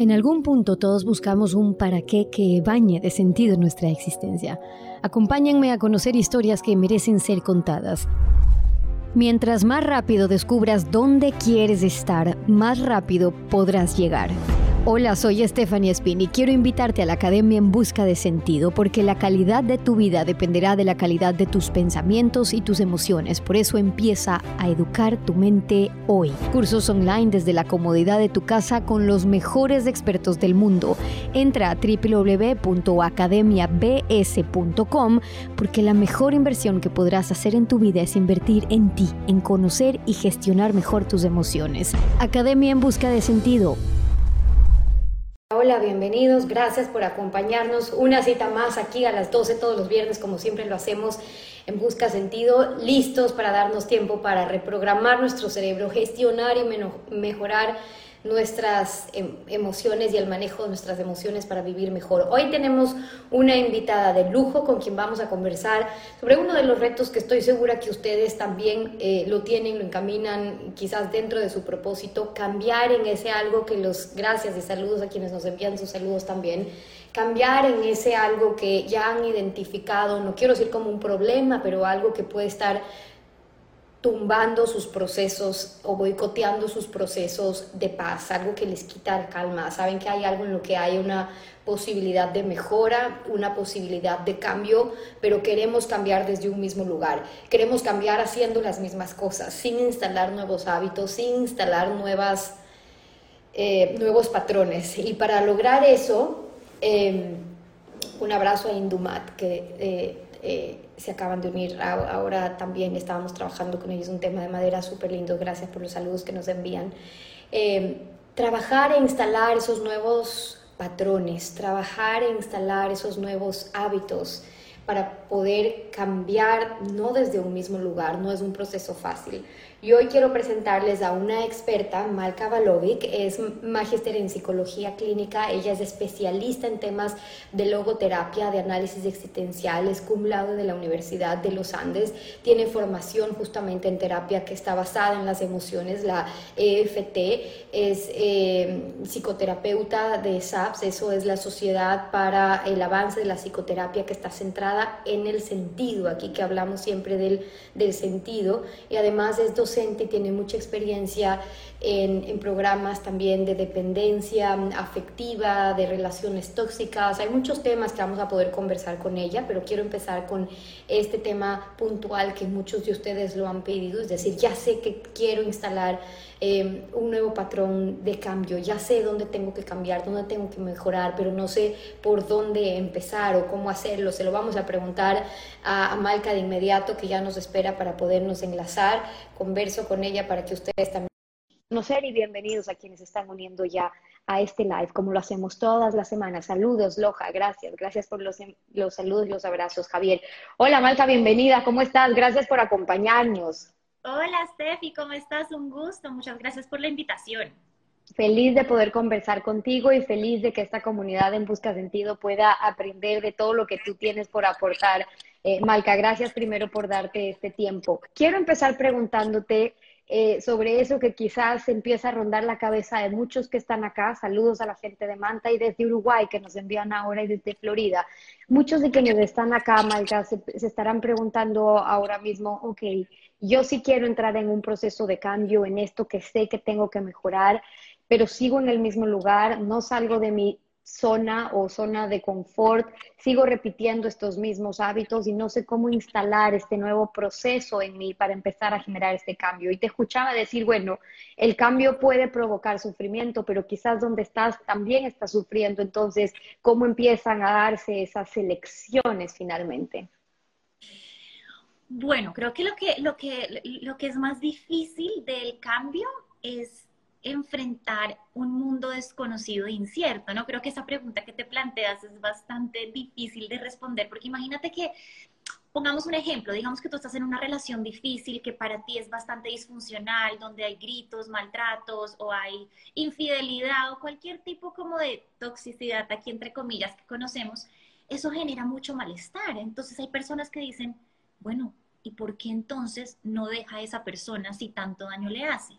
En algún punto todos buscamos un para qué que bañe de sentido nuestra existencia. Acompáñenme a conocer historias que merecen ser contadas. Mientras más rápido descubras dónde quieres estar, más rápido podrás llegar. Hola, soy Stephanie Spin y quiero invitarte a la Academia en Busca de Sentido porque la calidad de tu vida dependerá de la calidad de tus pensamientos y tus emociones. Por eso empieza a educar tu mente hoy. Cursos online desde la comodidad de tu casa con los mejores expertos del mundo. Entra a www.academiabs.com porque la mejor inversión que podrás hacer en tu vida es invertir en ti, en conocer y gestionar mejor tus emociones. Academia en Busca de Sentido Hola, bienvenidos. Gracias por acompañarnos. Una cita más aquí a las 12 todos los viernes, como siempre lo hacemos en Busca Sentido, listos para darnos tiempo para reprogramar nuestro cerebro, gestionar y mejorar nuestras em, emociones y el manejo de nuestras emociones para vivir mejor. Hoy tenemos una invitada de lujo con quien vamos a conversar sobre uno de los retos que estoy segura que ustedes también eh, lo tienen, lo encaminan quizás dentro de su propósito, cambiar en ese algo que los, gracias y saludos a quienes nos envían sus saludos también, cambiar en ese algo que ya han identificado, no quiero decir como un problema, pero algo que puede estar tumbando sus procesos o boicoteando sus procesos de paz, algo que les quita calma. Saben que hay algo en lo que hay una posibilidad de mejora, una posibilidad de cambio, pero queremos cambiar desde un mismo lugar. Queremos cambiar haciendo las mismas cosas, sin instalar nuevos hábitos, sin instalar nuevas, eh, nuevos patrones. Y para lograr eso, em, un abrazo a Indumat, que... Eh, eh, se acaban de unir. Ahora también estábamos trabajando con ellos un tema de madera súper lindo. Gracias por los saludos que nos envían. Eh, trabajar e instalar esos nuevos patrones, trabajar e instalar esos nuevos hábitos para poder cambiar no desde un mismo lugar, no es un proceso fácil. Y hoy quiero presentarles a una experta, Malka Balovic, es magíster en psicología clínica, ella es especialista en temas de logoterapia, de análisis existenciales, cum laude de la Universidad de los Andes, tiene formación justamente en terapia que está basada en las emociones, la EFT, es eh, psicoterapeuta de SAPS, eso es la Sociedad para el Avance de la Psicoterapia que está centrada en el sentido, aquí que hablamos siempre del, del sentido, y además es docente, tiene mucha experiencia en, programas también de dependencia afectiva, de relaciones tóxicas. Hay muchos temas que vamos a poder conversar con ella, pero quiero empezar con este tema puntual que muchos de ustedes lo han pedido, es decir, ya sé que quiero instalar eh, un nuevo patrón de cambio, ya sé dónde tengo que cambiar, dónde tengo que mejorar, pero no sé por dónde empezar o cómo hacerlo. Se lo vamos a preguntar a, Malca de inmediato, que ya nos espera para podernos enlazar. Converso con ella para que ustedes también conocer y bienvenidos a quienes están uniendo ya a este live, como lo hacemos todas las semanas. Saludos, Loja, gracias, gracias por los, los saludos y los abrazos, Javier. Hola, Malta, bienvenida, ¿cómo estás? Gracias por acompañarnos. Hola, Steffi, ¿cómo estás? Un gusto, muchas gracias por la invitación. Feliz de poder conversar contigo y feliz de que esta comunidad en Busca Sentido pueda aprender de todo lo que tú tienes por aportar. Eh, Malca, gracias primero por darte este tiempo. Quiero empezar preguntándote eh, sobre eso que quizás empieza a rondar la cabeza de muchos que están acá. Saludos a la gente de Manta y desde Uruguay que nos envían ahora y desde Florida. Muchos de quienes están acá, Malca, se, se estarán preguntando ahora mismo, ok, yo sí quiero entrar en un proceso de cambio, en esto que sé que tengo que mejorar, pero sigo en el mismo lugar, no salgo de mi zona o zona de confort, sigo repitiendo estos mismos hábitos y no sé cómo instalar este nuevo proceso en mí para empezar a generar este cambio. Y te escuchaba decir, bueno, el cambio puede provocar sufrimiento, pero quizás donde estás también estás sufriendo. Entonces, ¿cómo empiezan a darse esas elecciones finalmente? Bueno, creo que lo que, lo que, lo que es más difícil del cambio es enfrentar un mundo desconocido e incierto, ¿no? Creo que esa pregunta que te planteas es bastante difícil de responder, porque imagínate que, pongamos un ejemplo, digamos que tú estás en una relación difícil que para ti es bastante disfuncional, donde hay gritos, maltratos o hay infidelidad o cualquier tipo como de toxicidad, aquí entre comillas, que conocemos, eso genera mucho malestar. Entonces hay personas que dicen, bueno, ¿y por qué entonces no deja a esa persona si tanto daño le hace?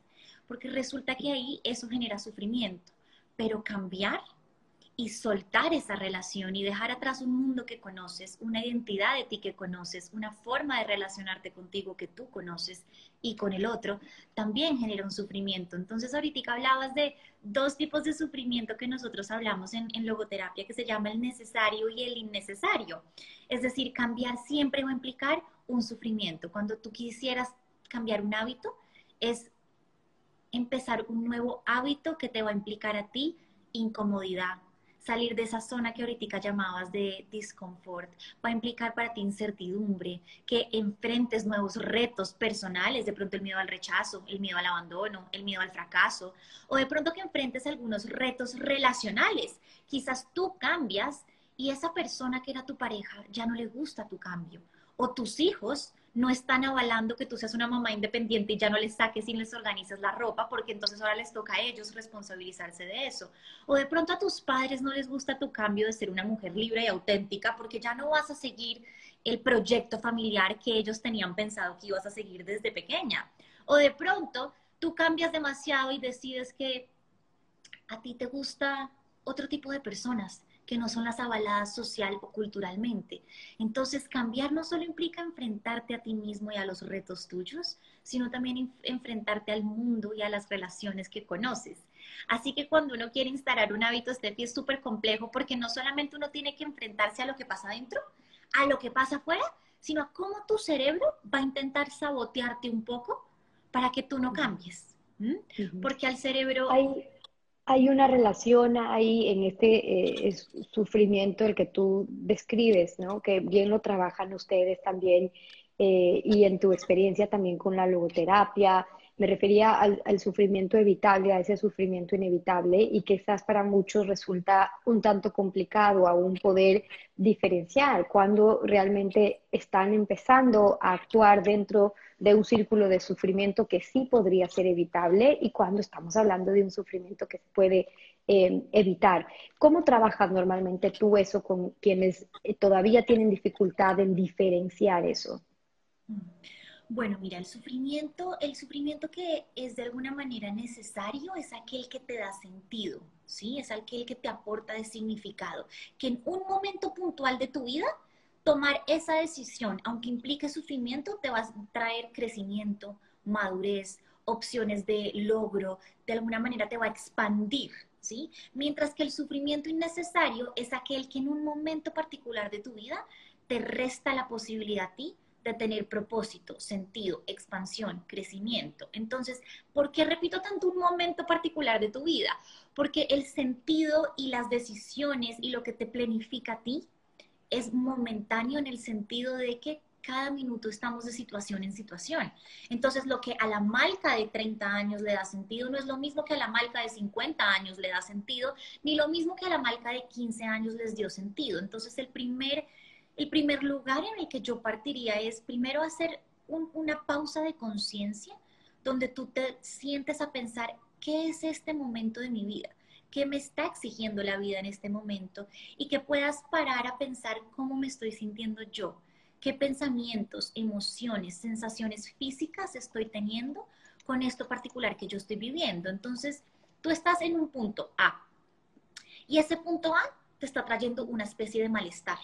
porque resulta que ahí eso genera sufrimiento. pero cambiar y soltar esa relación y dejar atrás un mundo que conoces, una identidad de ti que conoces, una forma de relacionarte contigo que tú conoces y con el otro, también genera un sufrimiento. Entonces ahorita hablabas de dos tipos de sufrimiento que nosotros hablamos en, en logoterapia, que se llama el necesario y el innecesario. Es decir, cambiar siempre va a implicar un sufrimiento. Cuando tú quisieras cambiar un hábito, es empezar un nuevo hábito que te va a implicar a ti incomodidad, salir de esa zona que ahorita llamabas de disconfort, va a implicar para ti incertidumbre, que enfrentes nuevos retos personales, de pronto el miedo al rechazo, el miedo al abandono, el miedo al fracaso, o de pronto que enfrentes algunos retos relacionales. Quizás tú cambias y esa persona que era tu pareja ya no le gusta tu cambio, o tus hijos no están avalando que tú seas una mamá independiente y ya no les saques y les organizas la ropa, porque entonces ahora les toca a ellos responsabilizarse de eso. O de pronto a tus padres no les gusta tu cambio de ser una mujer libre y auténtica, porque ya no vas a seguir el proyecto familiar que ellos tenían pensado que ibas a seguir desde pequeña. O de pronto tú cambias demasiado y decides que a ti te gusta otro tipo de personas que no son las avaladas social o culturalmente. Entonces, cambiar no solo implica enfrentarte a ti mismo y a los retos tuyos, sino también enfrentarte al mundo y a las relaciones que conoces. Así que cuando uno quiere instalar un hábito, Steffi, es súper complejo porque no solamente uno tiene que enfrentarse a lo que pasa adentro, a lo que pasa afuera, sino a cómo tu cerebro va a intentar sabotearte un poco para que tú no cambies. Porque al cerebro hay una relación ahí en este eh, sufrimiento el que tú describes, ¿no? Que bien lo trabajan ustedes también eh, y en tu experiencia también con la logoterapia. Me refería al, sufrimiento evitable, a ese sufrimiento inevitable y quizás para muchos resulta un tanto complicado aún poder diferenciar cuando realmente están empezando a actuar dentro de un círculo de sufrimiento que sí podría ser evitable y cuando estamos hablando de un sufrimiento que se puede eh, evitar. ¿Cómo trabajas normalmente tú eso con quienes eh, todavía tienen dificultad en diferenciar eso? Bueno, mira, el sufrimiento, el sufrimiento que es de alguna manera necesario es aquel que te da sentido, ¿sí? Es aquel que te aporta de significado, que en un momento puntual de tu vida tomar esa decisión, aunque implique sufrimiento, te va a traer crecimiento, madurez, opciones de logro, de alguna manera te va a expandir, ¿sí? Mientras que el sufrimiento innecesario es aquel que en un momento particular de tu vida te resta la posibilidad a ti de tener propósito, sentido, expansión, crecimiento. Entonces, ¿por qué repito tanto un momento particular de tu vida? Porque el sentido y las decisiones y lo que te planifica a ti es momentáneo en el sentido de que cada minuto estamos de situación en situación. Entonces, lo que a la malca de 30 años le da sentido no es lo mismo que a la malca de 50 años le da sentido, ni lo mismo que a la malca de 15 años les dio sentido. Entonces, el primer, el primer lugar en el que yo partiría es primero hacer una pausa de conciencia donde tú te sientes a pensar, ¿qué es este momento de mi vida? qué me está exigiendo la vida en este momento y que puedas parar a pensar cómo me estoy sintiendo yo, qué pensamientos, emociones, sensaciones físicas estoy teniendo con esto particular que yo estoy viviendo. Entonces, tú estás en un punto A y ese punto A te está trayendo una especie de malestar.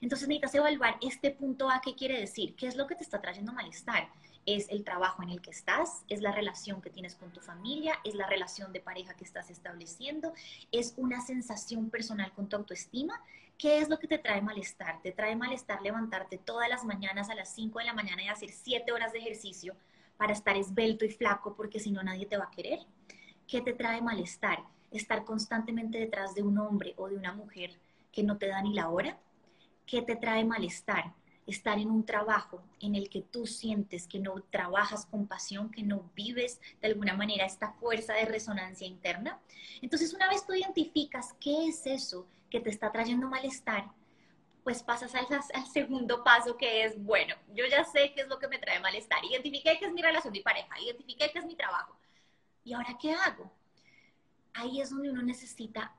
Entonces necesitas evaluar este punto A, ¿qué quiere decir? ¿Qué es lo que te está trayendo malestar? es el trabajo en el que estás, es la relación que tienes con tu familia, es la relación de pareja que estás estableciendo, es una sensación personal con tu autoestima. ¿Qué es lo que te trae malestar? Te trae malestar levantarte todas las mañanas a las 5 de la mañana y hacer 7 horas de ejercicio para estar esbelto y flaco porque si no nadie te va a querer. ¿Qué te trae malestar? Estar constantemente detrás de un hombre o de una mujer que no te da ni la hora. ¿Qué te trae malestar? estar en un trabajo en el que tú sientes que no trabajas con pasión, que no vives de alguna manera esta fuerza de resonancia interna. Entonces, una vez tú identificas qué es eso que te está trayendo malestar, pues pasas al, segundo paso que es, bueno, yo ya sé qué es lo que me trae malestar, identifiqué que es mi relación de pareja, identifiqué que es mi trabajo. ¿Y ahora qué hago? Ahí es donde uno necesita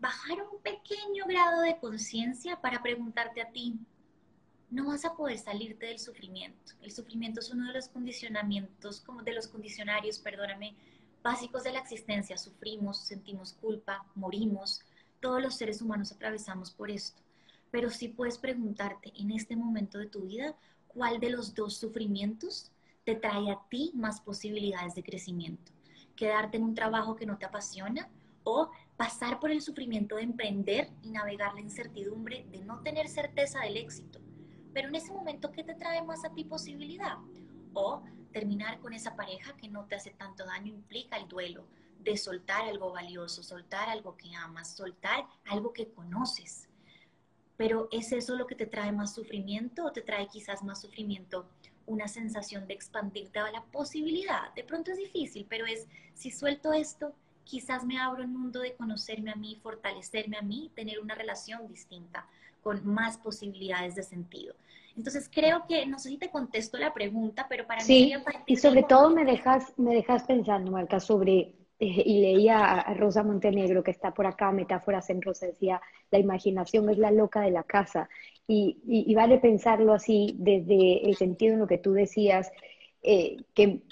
bajar un pequeño grado de conciencia para preguntarte a ti, no vas a poder salirte del sufrimiento. El sufrimiento es uno de los condicionamientos, como de los condicionarios, perdóname, básicos de la existencia. Sufrimos, sentimos culpa, morimos. Todos los seres humanos atravesamos por esto. Pero sí puedes preguntarte en este momento de tu vida cuál de los dos sufrimientos te trae a ti más posibilidades de crecimiento. Quedarte en un trabajo que no te apasiona o pasar por el sufrimiento de emprender y navegar la incertidumbre de no tener certeza del éxito. Pero en ese momento, ¿qué te trae más a ti posibilidad? O terminar con esa pareja que no te hace tanto daño implica el duelo de soltar algo valioso, soltar algo que amas, soltar algo que conoces. Pero ¿es eso lo que te trae más sufrimiento o te trae quizás más sufrimiento una sensación de expandirte a la posibilidad? De pronto es difícil, pero es si suelto esto, quizás me abro el mundo de conocerme a mí, fortalecerme a mí, tener una relación distinta con más posibilidades de sentido. Entonces creo que, no sé si te contesto la pregunta, pero para sí, mí... y sobre todo me dejas, me dejas pensando, Marca, sobre, eh, y leía a Rosa Montenegro, que está por acá, Metáforas en Rosa, decía, la imaginación es la loca de la casa. Y, y, vale pensarlo así desde el sentido en lo que tú decías, eh, que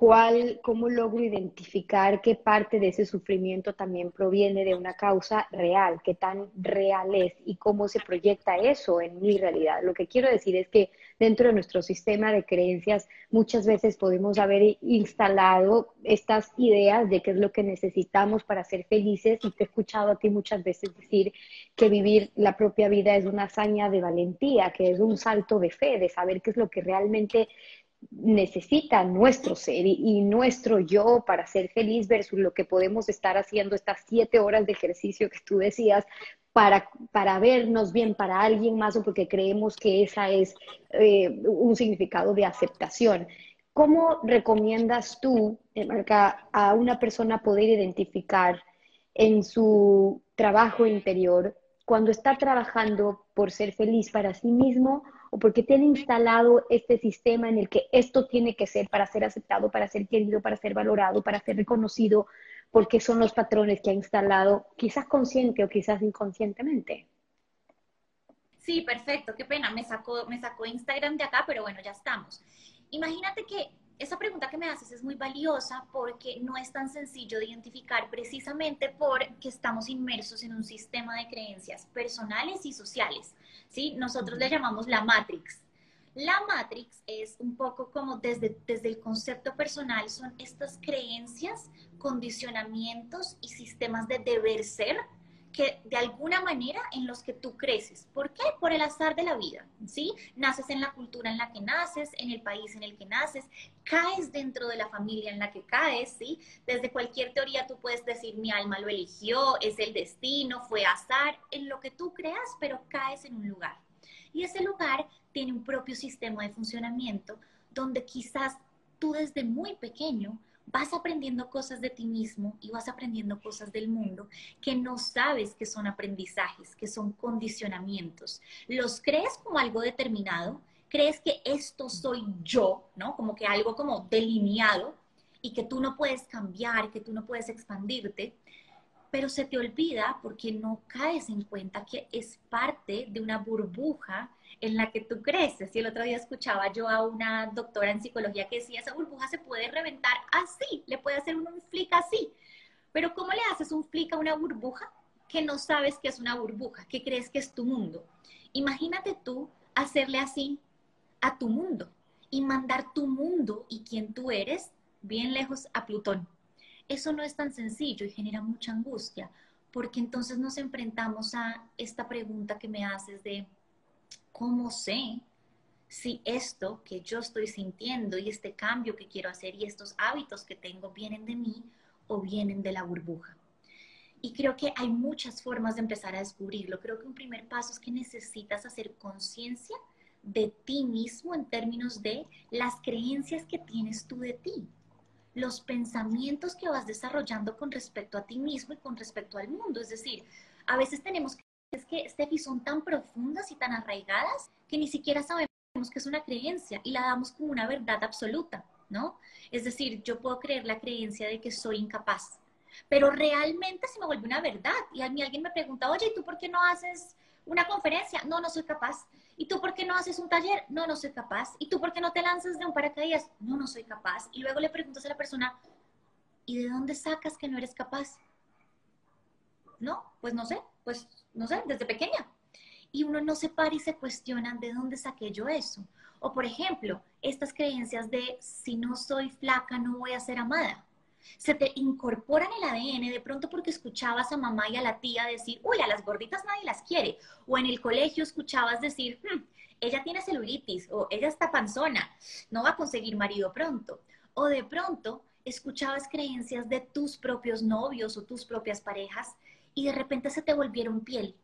cuál, cómo logro identificar qué parte de ese sufrimiento también proviene de una causa real, qué tan real es y cómo se proyecta eso en mi realidad. Lo que quiero decir es que dentro de nuestro sistema de creencias muchas veces podemos haber instalado estas ideas de qué es lo que necesitamos para ser felices. Y te he escuchado a ti muchas veces decir que vivir la propia vida es una hazaña de valentía, que es un salto de fe, de saber qué es lo que realmente necesita nuestro ser y, nuestro yo para ser feliz versus lo que podemos estar haciendo estas siete horas de ejercicio que tú decías para, para vernos bien para alguien más o porque creemos que esa es eh, un significado de aceptación. ¿Cómo recomiendas tú, eh, Marca, a una persona poder identificar en su trabajo interior cuando está trabajando por ser feliz para sí mismo o porque tiene instalado este sistema en el que esto tiene que ser para ser aceptado, para ser querido, para ser valorado, para ser reconocido, porque son los patrones que ha instalado, quizás consciente o quizás inconscientemente. Sí, perfecto, qué pena, me sacó, me sacó Instagram de acá, pero bueno, ya estamos. Imagínate que esa pregunta que me haces es muy valiosa porque no es tan sencillo de identificar precisamente porque estamos inmersos en un sistema de creencias personales y sociales. ¿sí? Nosotros le llamamos la Matrix. La Matrix es un poco como desde, desde el concepto personal, son estas creencias, condicionamientos y sistemas de deber ser que de alguna manera en los que tú creces. ¿Por qué? Por el azar de la vida, ¿sí? Naces en la cultura en la que naces, en el país en el que naces, caes dentro de la familia en la que caes, ¿sí? Desde cualquier teoría tú puedes decir mi alma lo eligió, es el destino, fue azar, en lo que tú creas, pero caes en un lugar. Y ese lugar tiene un propio sistema de funcionamiento donde quizás tú desde muy pequeño vas aprendiendo cosas de ti mismo y vas aprendiendo cosas del mundo que no sabes que son aprendizajes, que son condicionamientos. Los crees como algo determinado, crees que esto soy yo, ¿no? Como que algo como delineado y que tú no puedes cambiar, que tú no puedes expandirte, pero se te olvida porque no caes en cuenta que es parte de una burbuja en la que tú creces. Y el otro día escuchaba yo a una doctora en psicología que decía, esa burbuja se puede reventar así, le puede hacer un flick así. Pero ¿cómo le haces un flick a una burbuja que no sabes que es una burbuja, que crees que es tu mundo? Imagínate tú hacerle así a tu mundo y mandar tu mundo y quien tú eres bien lejos a Plutón. Eso no es tan sencillo y genera mucha angustia, porque entonces nos enfrentamos a esta pregunta que me haces de, ¿cómo sé si esto que yo estoy sintiendo y este cambio que quiero hacer y estos hábitos que tengo vienen de mí o vienen de la burbuja? Y creo que hay muchas formas de empezar a descubrirlo. Creo que un primer paso es que necesitas hacer conciencia de ti mismo en términos de las creencias que tienes tú de ti, los pensamientos que vas desarrollando con respecto a ti mismo y con respecto al mundo. Es decir, a veces tenemos es que, Steffi, son tan profundas y tan arraigadas que ni siquiera sabemos que es una creencia y la damos como una verdad absoluta, ¿no? Es decir, yo puedo creer la creencia de que soy incapaz, pero realmente se me vuelve una verdad y a mí alguien me pregunta, oye, ¿y tú por qué no haces una conferencia? No, no soy capaz. ¿Y tú por qué no haces un taller? No, no soy capaz. ¿Y tú por qué no te lanzas de un paracaídas? No, no soy capaz. Y luego le preguntas a la persona, ¿Y de dónde sacas que no eres capaz? No, pues no sé, pues no sé, desde pequeña. Y uno no se para y se cuestiona de dónde saqué yo eso. O por ejemplo, estas creencias de si no soy flaca no voy a ser amada. Se te incorporan el ADN de pronto porque escuchabas a mamá y a la tía decir, uy, a las gorditas nadie las quiere. O en el colegio escuchabas decir, hmm, ella tiene celulitis o ella está panzona, no va a conseguir marido pronto. O de pronto escuchabas creencias de tus propios novios o tus propias parejas y de repente se te volvieron piel.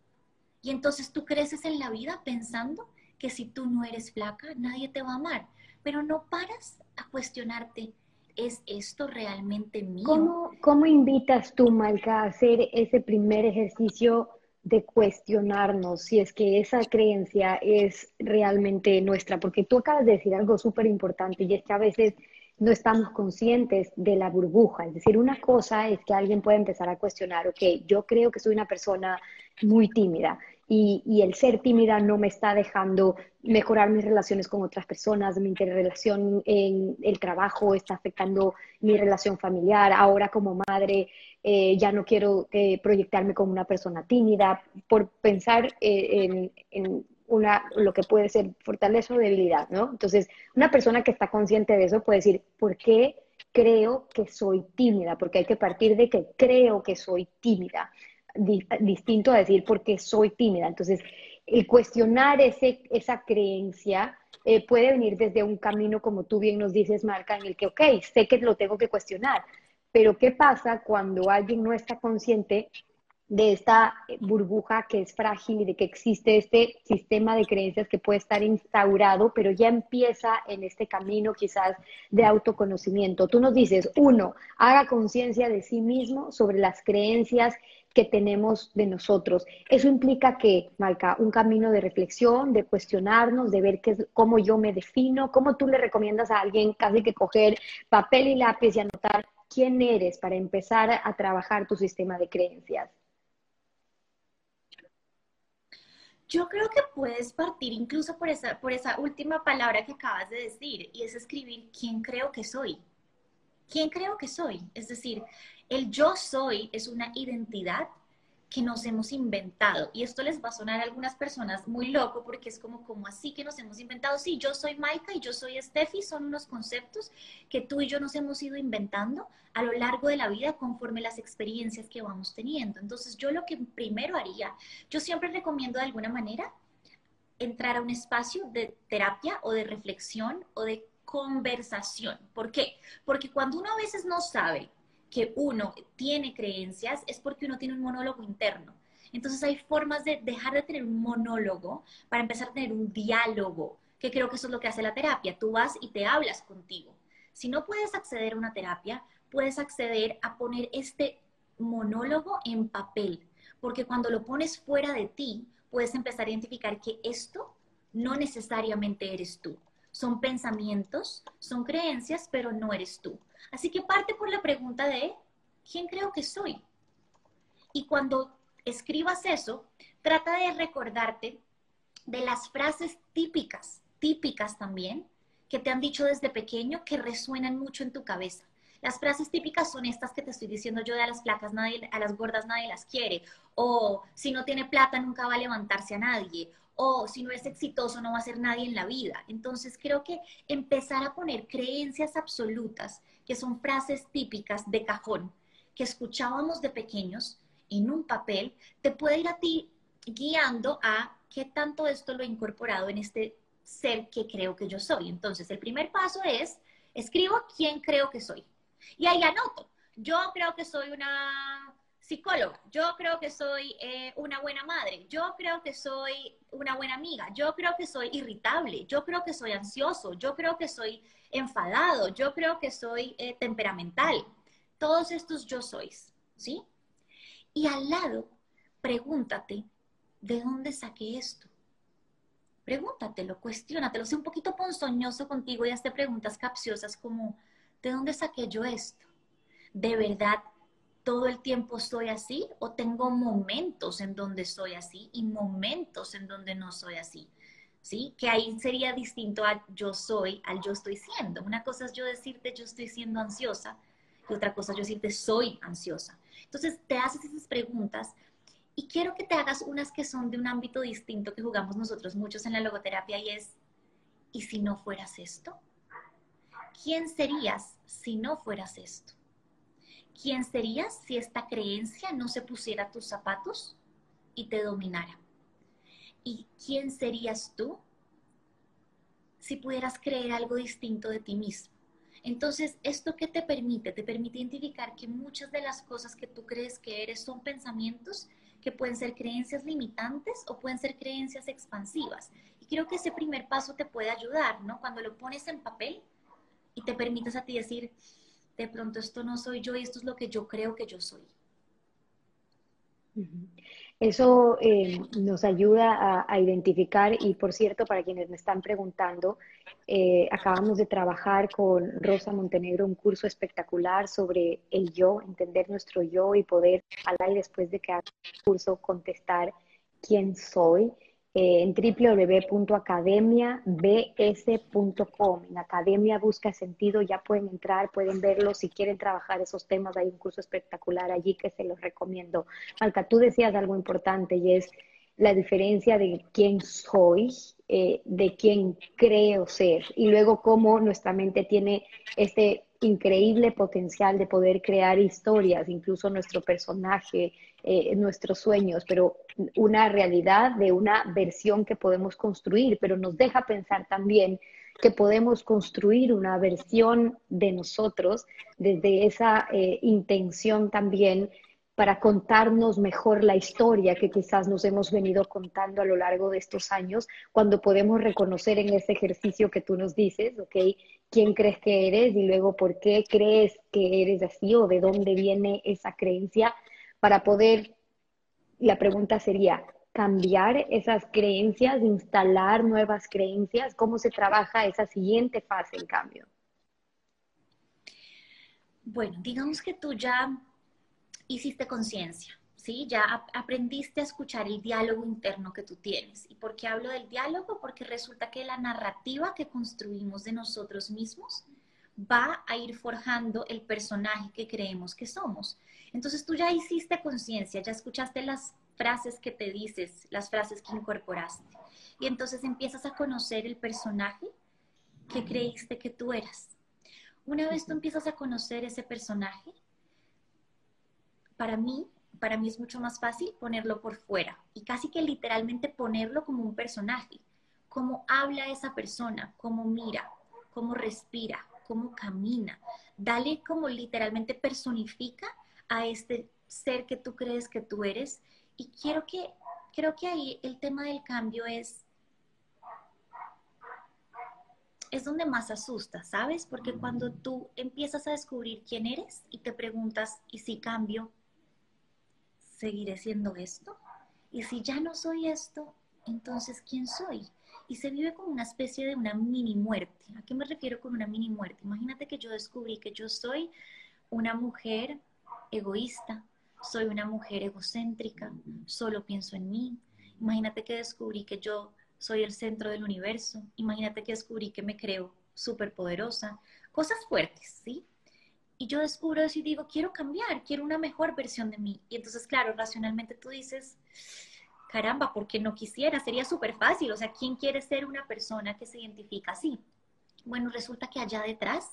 Y entonces tú creces en la vida pensando que si tú no eres flaca, nadie te va a amar. Pero no paras a cuestionarte, ¿es esto realmente mío? ¿Cómo, cómo invitas tú, Malca, a hacer ese primer ejercicio de cuestionarnos si es que esa creencia es realmente nuestra? Porque tú acabas de decir algo súper importante y es que a veces no estamos conscientes de la burbuja. Es decir, una cosa es que alguien puede empezar a cuestionar, ok, yo creo que soy una persona muy tímida y, el ser tímida no me está dejando mejorar mis relaciones con otras personas, mi interrelación en el trabajo está afectando mi relación familiar, ahora como madre eh, ya no quiero eh, proyectarme como una persona tímida, por pensar eh, en una, lo que puede ser fortaleza o debilidad, ¿no? Entonces, una persona que está consciente de eso puede decir, ¿por qué creo que soy tímida? Porque hay que partir de que creo que soy tímida, distinto a decir por qué soy tímida. Entonces, el cuestionar ese, esa creencia eh, puede venir desde un camino, como tú bien nos dices, Marca, en el que, ok, sé que lo tengo que cuestionar, pero ¿qué pasa cuando alguien no está consciente de esta burbuja que es frágil y de que existe este sistema de creencias que puede estar instaurado, pero ya empieza en este camino quizás de autoconocimiento. Tú nos dices, uno, haga conciencia de sí mismo sobre las creencias que tenemos de nosotros. Eso implica que, Malca, un camino de reflexión, de cuestionarnos, de ver qué es, cómo yo me defino, cómo tú le recomiendas a alguien casi que coger papel y lápiz y anotar quién eres para empezar a trabajar tu sistema de creencias. Yo creo que puedes partir incluso por esa, por esa última palabra que acabas de decir y es escribir quién creo que soy. ¿Quién creo que soy? Es decir, el yo soy es una identidad que nos hemos inventado. Y esto les va a sonar a algunas personas muy loco porque es como, como así que nos hemos inventado. Sí, yo soy Maika y yo soy Steffi, son unos conceptos que tú y yo nos hemos ido inventando a lo largo de la vida conforme las experiencias que vamos teniendo. Entonces yo lo que primero haría, yo siempre recomiendo de alguna manera entrar a un espacio de terapia o de reflexión o de conversación. ¿Por qué? Porque cuando uno a veces no sabe que uno tiene creencias es porque uno tiene un monólogo interno. Entonces hay formas de dejar de tener un monólogo para empezar a tener un diálogo, que creo que eso es lo que hace la terapia. Tú vas y te hablas contigo. Si no puedes acceder a una terapia, puedes acceder a poner este monólogo en papel, porque cuando lo pones fuera de ti, puedes empezar a identificar que esto no necesariamente eres tú. Son pensamientos, son creencias, pero no eres tú. Así que parte por la pregunta de, ¿quién creo que soy? Y cuando escribas eso, trata de recordarte de las frases típicas, típicas también, que te han dicho desde pequeño que resuenan mucho en tu cabeza. Las frases típicas son estas que te estoy diciendo yo de a las placas, nadie, a las gordas nadie las quiere, o si no tiene plata nunca va a levantarse a nadie, o si no es exitoso no va a ser nadie en la vida. Entonces creo que empezar a poner creencias absolutas que son frases típicas de cajón que escuchábamos de pequeños en un papel, te puede ir a ti guiando a qué tanto esto lo he incorporado en este ser que creo que yo soy. Entonces, el primer paso es, escribo quién creo que soy. Y ahí anoto, yo creo que soy una psicóloga, yo creo que soy eh, una buena madre, yo creo que soy una buena amiga, yo creo que soy irritable, yo creo que soy ansioso, yo creo que soy enfadado, yo creo que soy eh, temperamental. Todos estos yo sois, ¿sí? Y al lado, pregúntate, ¿de dónde saqué esto? Pregúntatelo, cuestiónatelo, sé un poquito ponzoñoso contigo y hazte preguntas capciosas como, ¿de dónde saqué yo esto? ¿De verdad todo el tiempo soy así o tengo momentos en donde soy así y momentos en donde no soy así? ¿sí? Que ahí sería distinto a yo soy, al yo estoy siendo. Una cosa es yo decirte yo estoy siendo ansiosa y otra cosa es yo decirte soy ansiosa. Entonces te haces esas preguntas y quiero que te hagas unas que son de un ámbito distinto que jugamos nosotros muchos en la logoterapia y es, ¿y si no fueras esto? ¿Quién serías si no fueras esto? ¿Quién serías si esta creencia no se pusiera tus zapatos y te dominara? ¿Y quién serías tú si pudieras creer algo distinto de ti mismo? Entonces, ¿esto qué te permite? Te permite identificar que muchas de las cosas que tú crees que eres son pensamientos que pueden ser creencias limitantes o pueden ser creencias expansivas. Y creo que ese primer paso te puede ayudar, ¿no? Cuando lo pones en papel y te permites a ti decir, de pronto esto no soy yo y esto es lo que yo creo que yo soy. Eso eh, nos ayuda a, identificar y por cierto, para quienes me están preguntando, eh, acabamos de trabajar con Rosa Montenegro un curso espectacular sobre el yo, entender nuestro yo y poder al aire después de que haga el curso contestar quién soy. Eh, en www.academiabs.com. En Academia Busca Sentido ya pueden entrar, pueden verlo. Si quieren trabajar esos temas, hay un curso espectacular allí que se los recomiendo. Malca, tú decías algo importante y es la diferencia de quién soy, eh, de quién creo ser y luego cómo nuestra mente tiene este increíble potencial de poder crear historias, incluso nuestro personaje, eh, nuestros sueños, pero una realidad de una versión que podemos construir, pero nos deja pensar también que podemos construir una versión de nosotros desde esa eh, intención también para contarnos mejor la historia que quizás nos hemos venido contando a lo largo de estos años, cuando podemos reconocer en ese ejercicio que tú nos dices, ¿ok? ¿Quién crees que eres? Y luego, ¿por qué crees que eres así o de dónde viene esa creencia? para poder, la pregunta sería, cambiar esas creencias, instalar nuevas creencias, ¿cómo se trabaja esa siguiente fase en cambio? Bueno, digamos que tú ya hiciste conciencia, ¿sí? Ya aprendiste a escuchar el diálogo interno que tú tienes. ¿Y por qué hablo del diálogo? Porque resulta que la narrativa que construimos de nosotros mismos va a ir forjando el personaje que creemos que somos. Entonces tú ya hiciste conciencia, ya escuchaste las frases que te dices, las frases que incorporaste. Y entonces empiezas a conocer el personaje que creíste que tú eras. Una vez tú empiezas a conocer ese personaje, para mí, para mí es mucho más fácil ponerlo por fuera y casi que literalmente ponerlo como un personaje. Cómo habla esa persona, cómo mira, cómo respira, cómo camina. Dale como literalmente personifica a este ser que tú crees que tú eres. Y quiero que, creo que ahí el tema del cambio es, es donde más asusta, ¿sabes? Porque cuando tú empiezas a descubrir quién eres y te preguntas, ¿y si cambio? ¿Seguiré siendo esto? Y si ya no soy esto, entonces ¿quién soy? y se vive como una especie de una mini muerte. ¿A qué me refiero con una mini muerte? Imagínate que yo descubrí que yo soy una mujer egoísta, soy una mujer egocéntrica, solo pienso en mí. Imagínate que descubrí que yo soy el centro del universo. Imagínate que descubrí que me creo súper poderosa. Cosas fuertes, ¿sí? Y yo descubro eso y digo, quiero cambiar, quiero una mejor versión de mí. Y entonces, claro, racionalmente tú dices, caramba, ¿por qué no quisiera? Sería súper fácil. O sea, ¿quién quiere ser una persona que se identifica así? Bueno, resulta que allá detrás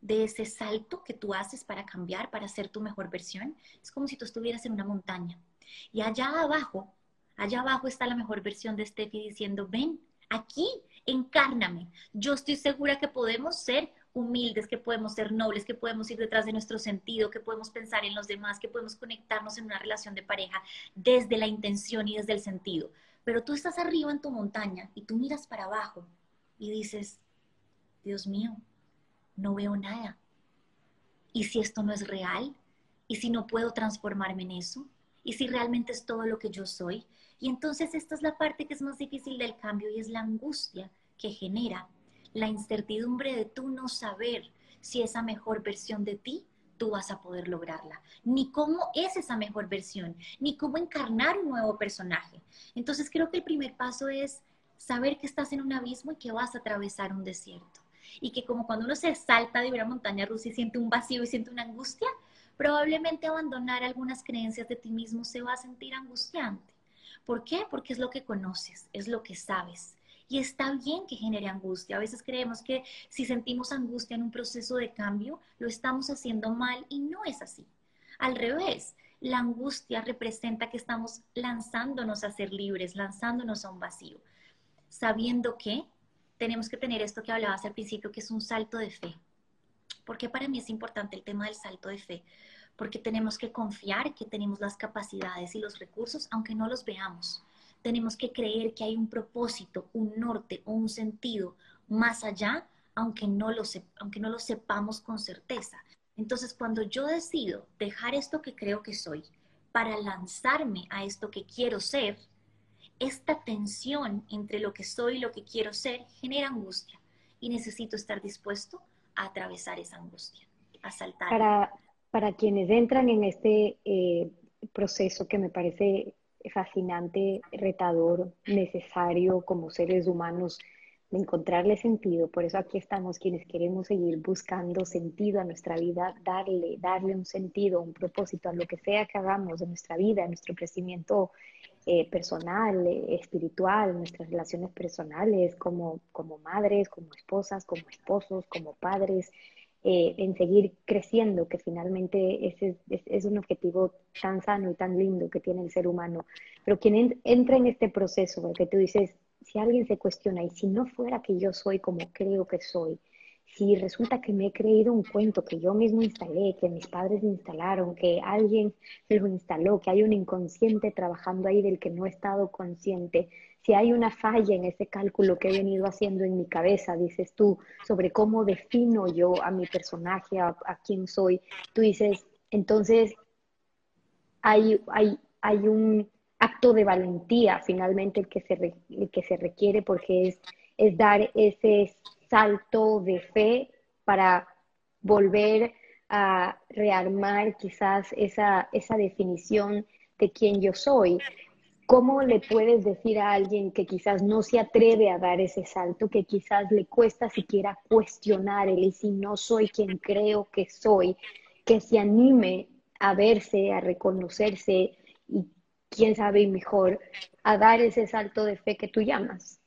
de ese salto que tú haces para cambiar, para ser tu mejor versión, es como si tú estuvieras en una montaña. Y allá abajo, allá abajo está la mejor versión de Steffi diciendo, ven, aquí, encárname. Yo estoy segura que podemos ser humildes, que podemos ser nobles, que podemos ir detrás de nuestro sentido, que podemos pensar en los demás, que podemos conectarnos en una relación de pareja desde la intención y desde el sentido. Pero tú estás arriba en tu montaña y tú miras para abajo y dices, Dios mío, no veo nada. ¿Y si esto no es real? ¿Y si no puedo transformarme en eso? ¿Y si realmente es todo lo que yo soy? Y entonces esta es la parte que es más difícil del cambio y es la angustia que genera la incertidumbre de tú no saber si esa mejor versión de ti tú vas a poder lograrla, ni cómo es esa mejor versión, ni cómo encarnar un nuevo personaje. Entonces creo que el primer paso es saber que estás en un abismo y que vas a atravesar un desierto. y que como cuando uno se salta de una montaña rusa y siente un vacío y siente una angustia, probablemente abandonar algunas creencias de ti mismo se va a sentir angustiante. ¿Por qué? Porque es lo que conoces, es lo que sabes. Y está bien que genere angustia. A veces creemos que si sentimos angustia en un proceso de cambio, lo estamos haciendo mal y no es así. Al revés, la angustia representa que estamos lanzándonos a ser libres, lanzándonos a un vacío, sabiendo que tenemos que tener esto que hablabas al principio, que es un salto de fe. ¿Por qué para mí es importante el tema del salto de fe? Porque tenemos que confiar que tenemos las capacidades y los recursos, aunque no los veamos. Tenemos que creer que hay un propósito, un norte o un sentido más allá, aunque no lo, aunque no lo sepamos con certeza. Entonces, cuando yo decido dejar esto que creo que soy para lanzarme a esto que quiero ser, esta tensión entre lo que soy y lo que quiero ser genera angustia y necesito estar dispuesto a atravesar esa angustia, a saltar. Para, para quienes entran en este eh, proceso que me parece fascinante, retador, necesario como seres humanos, de encontrarle sentido. Por eso aquí estamos quienes queremos seguir buscando sentido a nuestra vida, darle, darle un sentido, un propósito a lo que sea que hagamos en nuestra vida, en nuestro crecimiento eh, personal, eh, espiritual, nuestras relaciones personales como, como madres, como esposas, como esposos, como padres, eh, en seguir creciendo, que finalmente ese es, un objetivo tan sano y tan lindo que tiene el ser humano. Pero quien entra en este proceso, que tú dices, si alguien se cuestiona, y si no fuera que yo soy como creo que soy, si resulta que me he creído un cuento que yo mismo instalé, que mis padres instalaron, que alguien lo instaló, que hay un inconsciente trabajando ahí del que no he estado consciente, si hay una falla en ese cálculo que he venido haciendo en mi cabeza, dices tú, sobre cómo defino yo a mi personaje, a, quién soy, tú dices, entonces hay, hay, hay un, acto de valentía finalmente el que se, que se requiere porque es, es dar ese salto de fe para volver a rearmar quizás esa, esa definición de quién yo soy. ¿Cómo le puedes decir a alguien que quizás no se atreve a dar ese salto, que quizás le cuesta siquiera cuestionar el y si no soy quien creo que soy, que se anime a verse, a reconocerse y quién sabe mejor, a dar ese salto de fe que tú llamas?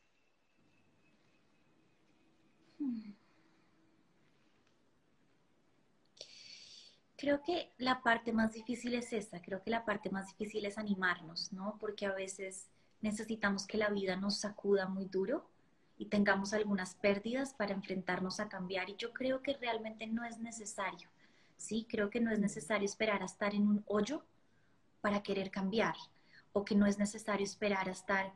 Creo que la parte más difícil es esa, creo que la parte más difícil es animarnos, ¿no? Porque a veces necesitamos que la vida nos sacuda muy duro y tengamos algunas pérdidas para enfrentarnos a cambiar y yo creo que realmente no es necesario, ¿sí? Creo que no es necesario esperar a estar en un hoyo para querer cambiar o que no es necesario esperar a estar,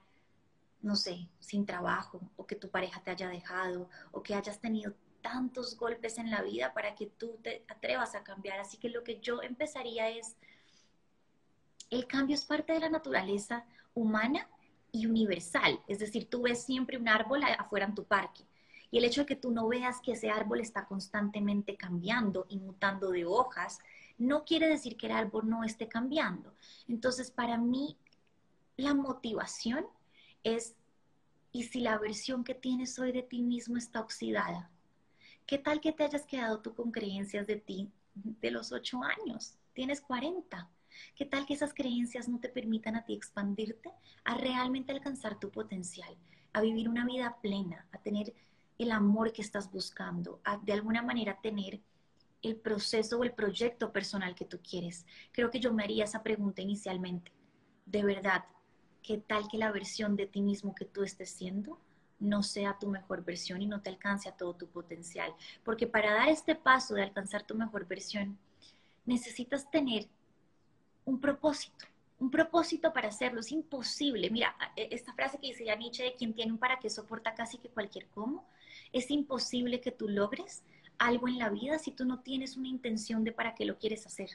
no sé, sin trabajo o que tu pareja te haya dejado o que hayas tenido tantos golpes en la vida para que tú te atrevas a cambiar. Así que lo que yo empezaría es, el cambio es parte de la naturaleza humana y universal. Es decir, tú ves siempre un árbol afuera en tu parque. Y el hecho de que tú no veas que ese árbol está constantemente cambiando y mutando de hojas, no quiere decir que el árbol no esté cambiando. Entonces, para mí, la motivación es, ¿y si la versión que tienes hoy de ti mismo está oxidada? ¿Qué tal que te hayas quedado tú con creencias de ti de los ocho años? Tienes 40. ¿Qué tal que esas creencias no te permitan a ti expandirte, a realmente alcanzar tu potencial, a vivir una vida plena, a tener el amor que estás buscando, a de alguna manera tener el proceso o el proyecto personal que tú quieres? Creo que yo me haría esa pregunta inicialmente. ¿De verdad ¿qué tal que la versión de ti mismo que tú estés siendo no sea tu mejor versión y no te alcance a todo tu potencial? Porque para dar este paso de alcanzar tu mejor versión, necesitas tener un propósito, un propósito para hacerlo. Es imposible. Mira, e, esta frase que dice ya Nietzsche de quien tiene un para qué soporta casi que cualquier cómo, es imposible que tú logres algo en la vida si tú no tienes una intención de para qué lo quieres hacer.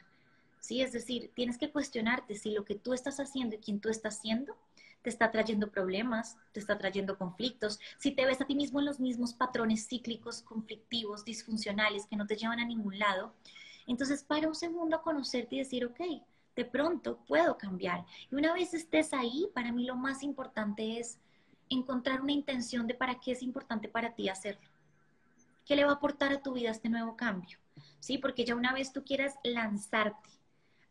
¿Sí? Es decir, tienes que cuestionarte si lo que tú estás haciendo y quien tú estás haciendo te está trayendo problemas, te está trayendo conflictos, si te ves a ti mismo en los mismos patrones cíclicos, conflictivos, disfuncionales que no te llevan a ningún lado, entonces para un segundo conocerte y decir, ok, de pronto puedo cambiar. Y una vez estés ahí, para mí lo más importante es encontrar una intención de para qué es importante para ti hacerlo. ¿Qué le va a aportar a tu vida este nuevo cambio? ¿Sí? Porque ya una vez tú quieras lanzarte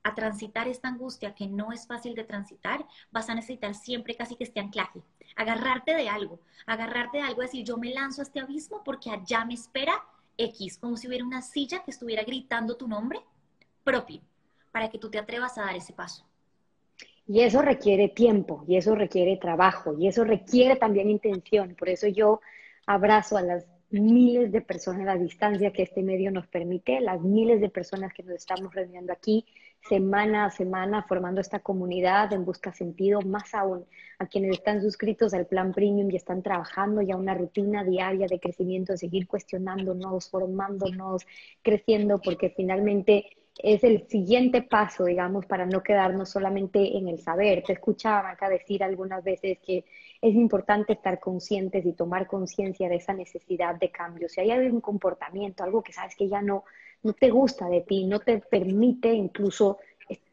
a transitar esta angustia que no es fácil de transitar, vas a necesitar siempre casi que este anclaje, agarrarte de algo, agarrarte de algo, decir, yo me lanzo a este abismo porque allá me espera X, como si hubiera una silla que estuviera gritando tu nombre propio, para que tú te atrevas a dar ese paso. Y eso requiere tiempo, y eso requiere trabajo, y eso requiere también intención. Por eso yo abrazo a las miles de personas a la distancia que este medio nos permite, las miles de personas que nos estamos reuniendo aquí semana a semana formando esta comunidad en busca sentido, más aún a quienes están suscritos al plan premium y están trabajando ya una rutina diaria de crecimiento, de seguir cuestionándonos, formándonos, creciendo, porque finalmente es el siguiente paso, digamos, para no quedarnos solamente en el saber. Te escuchaba acá decir algunas veces que es importante estar conscientes y tomar conciencia de esa necesidad de cambio. Si hay algún comportamiento, algo que sabes que ya no, no te gusta de ti, no te permite incluso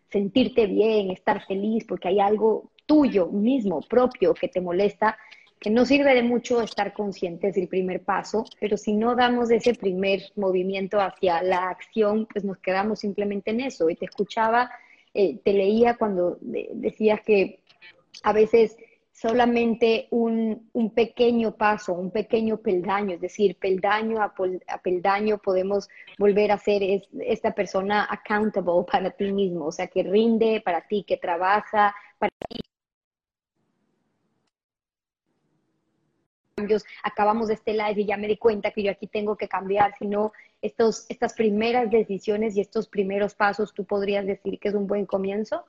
sentirte bien, estar feliz, porque hay algo tuyo mismo, propio, que te molesta, que no sirve de mucho estar conscientes del primer paso, pero si no damos ese primer movimiento hacia la acción, pues nos quedamos simplemente en eso. Y te escuchaba, eh, te leía cuando decías que a veces solamente un, pequeño paso, un pequeño peldaño, es decir, peldaño a, peldaño podemos volver a ser esta persona accountable para ti mismo, o sea, que rinde para ti, que trabaja para ti. acabamos este live y ya me di cuenta que yo aquí tengo que cambiar, sino estos, estas primeras decisiones y estos primeros pasos, ¿tú podrías decir que es un buen comienzo?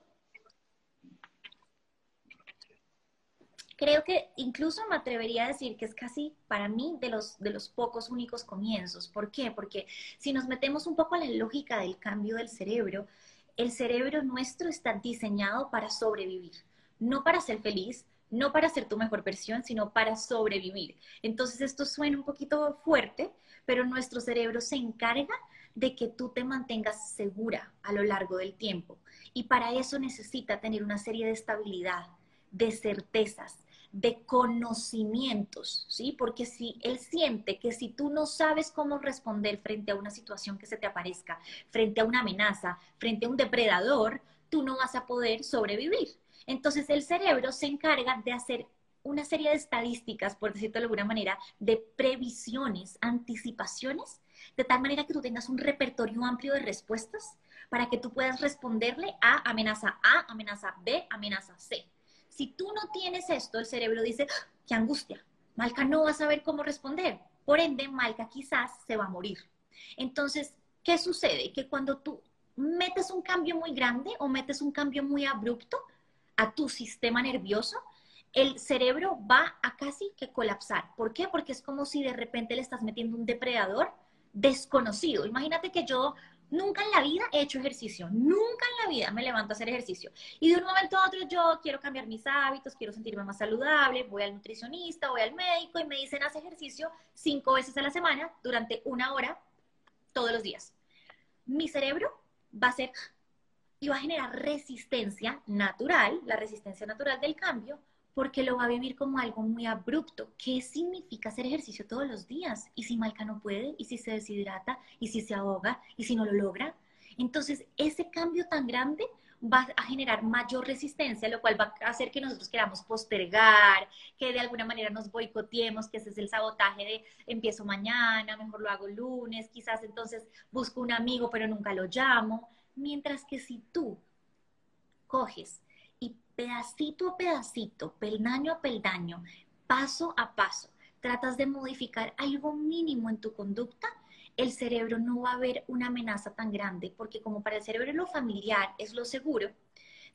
Creo que incluso me atrevería a decir que es casi para mí de los, de los pocos únicos comienzos. ¿Por qué? Porque si nos metemos un poco a la lógica del cambio del cerebro, el cerebro nuestro está diseñado para sobrevivir, no para ser feliz, no para ser tu mejor versión, sino para sobrevivir. Entonces esto suena un poquito fuerte, pero nuestro cerebro se encarga de que tú te mantengas segura a lo largo del tiempo. Y para eso necesita tener una serie de estabilidad, de certezas, de conocimientos, ¿sí? Porque si él siente que si tú no sabes cómo responder frente a una situación que se te aparezca, frente a una amenaza, frente a un depredador, tú no vas a poder sobrevivir. Entonces el cerebro se encarga de hacer una serie de estadísticas, por decirlo de alguna manera, de previsiones, anticipaciones, de tal manera que tú tengas un repertorio amplio de respuestas para que tú puedas responderle a amenaza A, amenaza B, amenaza C. Si tú no tienes esto, el cerebro dice, qué angustia, Malca no va a saber cómo responder. Por ende, Malca quizás se va a morir. Entonces, ¿qué sucede? Que cuando tú metes un cambio muy grande o metes un cambio muy abrupto a tu sistema nervioso, el cerebro va a casi que colapsar. ¿Por qué? Porque es como si de repente le estás metiendo un depredador desconocido. Imagínate que yo Nunca en la vida he hecho ejercicio, nunca en la vida me levanto a hacer ejercicio. Y de un momento a otro yo quiero cambiar mis hábitos, quiero sentirme más saludable, voy al nutricionista, voy al médico y me dicen haz ejercicio cinco veces a la semana durante una hora todos los días. Mi cerebro va a ser y va a generar resistencia natural, la resistencia natural del cambio, porque lo va a vivir como algo muy abrupto. ¿Qué significa hacer ejercicio todos los días? ¿Y si Malca no puede? ¿Y si se deshidrata? ¿Y si se ahoga? ¿Y si no lo logra? Entonces, ese cambio tan grande va a generar mayor resistencia, lo cual va a hacer que nosotros queramos postergar, que de alguna manera nos boicoteemos, que ese es el sabotaje de empiezo mañana, mejor lo hago lunes, quizás entonces busco un amigo pero nunca lo llamo. Mientras que si tú coges pedacito a pedacito, peldaño a peldaño, paso a paso, tratas de modificar algo mínimo en tu conducta, el cerebro no va a ver una amenaza tan grande, porque como para el cerebro lo familiar es lo seguro,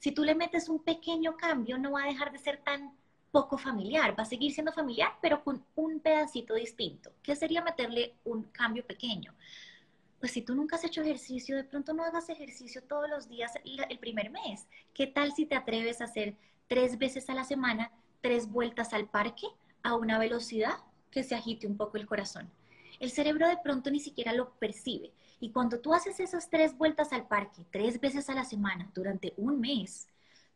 si tú le metes un pequeño cambio, no va a dejar de ser tan poco familiar, va a seguir siendo familiar, pero con un pedacito distinto. ¿Qué sería meterle un cambio pequeño? Pues si tú nunca has hecho ejercicio, de pronto no hagas ejercicio todos los días el primer mes. ¿Qué tal si te atreves a hacer tres veces a la semana, tres vueltas al parque a una velocidad que se agite un poco el corazón? El cerebro de pronto ni siquiera lo percibe. Y cuando tú haces esas tres vueltas al parque, tres veces a la semana, durante un mes,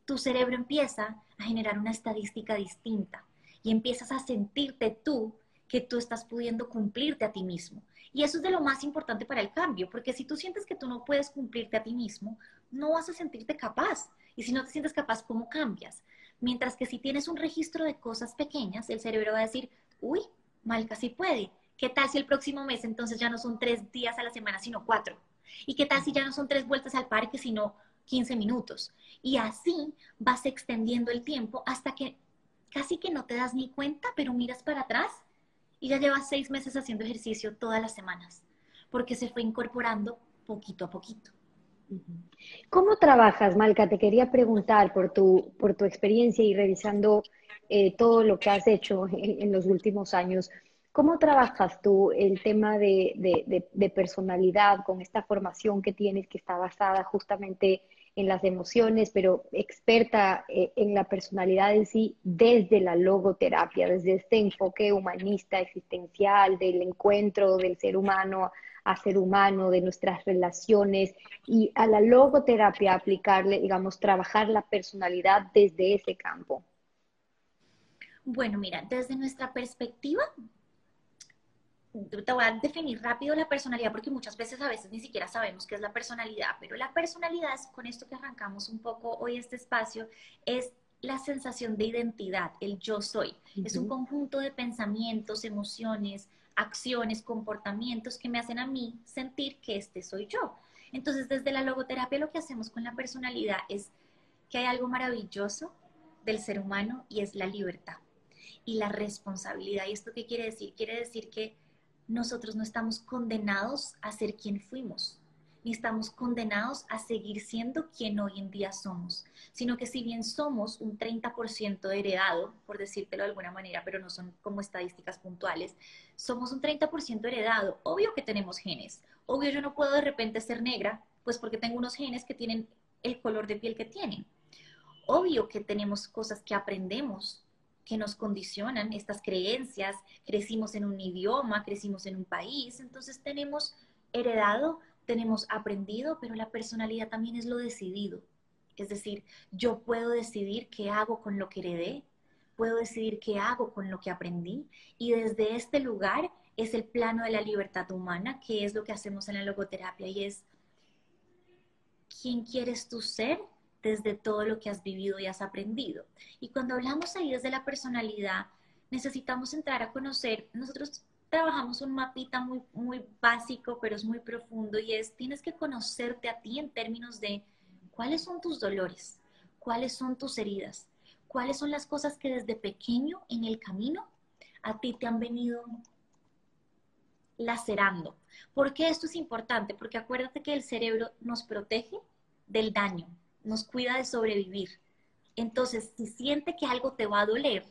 tu cerebro empieza a generar una estadística distinta y empiezas a sentirte tú que tú estás pudiendo cumplirte a ti mismo. Y eso es de lo más importante para el cambio, porque si tú sientes que tú no puedes cumplirte a ti mismo, no vas a sentirte capaz. Y si no te sientes capaz, ¿cómo cambias? Mientras que si tienes un registro de cosas pequeñas, el cerebro va a decir, uy, Malca sí puede. ¿Qué tal si el próximo mes entonces ya no son tres días a la semana, sino cuatro? ¿Y qué tal si ya no son tres vueltas al parque, sino 15 minutos? Y así vas extendiendo el tiempo hasta que casi que no te das ni cuenta, pero miras para atrás y ya llevas seis meses haciendo ejercicio todas las semanas, porque se fue incorporando poquito a poquito. ¿Cómo trabajas, Malca? Te quería preguntar por tu, por tu experiencia y revisando eh, todo lo que has hecho en, los últimos años. ¿Cómo trabajas tú el tema de, de, personalidad con esta formación que tienes que está basada justamente en las emociones, pero experta eh, en la personalidad en sí desde la logoterapia, desde este enfoque humanista, existencial, del encuentro del ser humano a ser humano, de nuestras relaciones y a la logoterapia aplicarle, digamos, trabajar la personalidad desde ese campo? Bueno, mira, desde nuestra perspectiva, te voy a definir rápido la personalidad porque muchas veces a veces ni siquiera sabemos qué es la personalidad, pero la personalidad es con esto que arrancamos un poco hoy este espacio, es la sensación de identidad, el yo soy. Es un conjunto de pensamientos, emociones, acciones, comportamientos que me hacen a mí sentir que este soy yo. Entonces, desde la logoterapia lo que hacemos con la personalidad es que hay algo maravilloso del ser humano y es la libertad y la responsabilidad. ¿Y esto qué quiere decir? Quiere decir que nosotros no estamos condenados a ser quien fuimos ni estamos condenados a seguir siendo quien hoy en día somos, sino que si bien somos un 30% heredado, por decírtelo de alguna manera, pero no son como estadísticas puntuales, somos un 30% heredado. Obvio que tenemos genes, obvio yo no puedo de repente ser negra, pues porque tengo unos genes que tienen el color de piel que tienen. Obvio que tenemos cosas que aprendemos que nos condicionan estas creencias, crecimos en un idioma, crecimos en un país, entonces tenemos heredado tenemos aprendido, pero la personalidad también es lo decidido. Es decir, yo puedo decidir qué hago con lo que heredé, puedo decidir qué hago con lo que aprendí y desde este lugar es el plano de la libertad humana, que es lo que hacemos en la logoterapia y es quién quieres tú ser desde todo lo que has vivido y has aprendido. Y cuando hablamos ahí desde la personalidad, necesitamos entrar a conocer, nosotros trabajamos un mapita muy, muy básico, pero es muy profundo y es, tienes que conocerte a ti en términos de cuáles son tus dolores, cuáles son tus heridas, cuáles son las cosas que desde pequeño en el camino a ti te han venido lacerando. ¿Por qué esto es importante? Porque acuérdate que el cerebro nos protege del daño, nos cuida de sobrevivir. Entonces, si siente que algo te va a doler,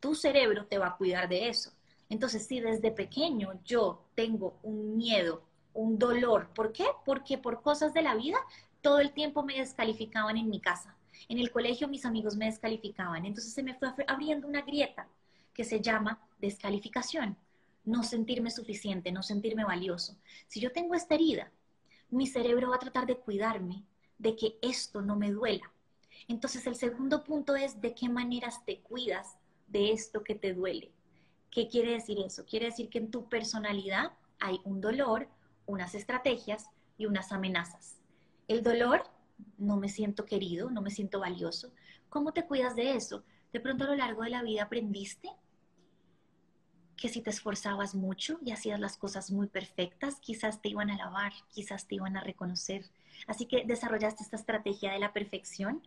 tu cerebro te va a cuidar de eso. Entonces, si desde pequeño yo tengo un miedo, un dolor, ¿por qué? Porque por cosas de la vida todo el tiempo me descalificaban en mi casa. En el colegio mis amigos me descalificaban. Entonces se me fue abriendo una grieta que se llama descalificación. No sentirme suficiente, no sentirme valioso. Si yo tengo esta herida, mi cerebro va a tratar de cuidarme de que esto no me duela. Entonces el segundo punto es de qué maneras te cuidas de esto que te duele. ¿Qué quiere decir eso? Quiere decir que en tu personalidad hay un dolor, unas estrategias y unas amenazas. El dolor, no me siento querido, no me siento valioso. ¿Cómo te cuidas de eso? De pronto a lo largo de la vida aprendiste que si te esforzabas mucho y hacías las cosas muy perfectas, quizás te iban a alabar, quizás te iban a reconocer. Así que desarrollaste esta estrategia de la perfección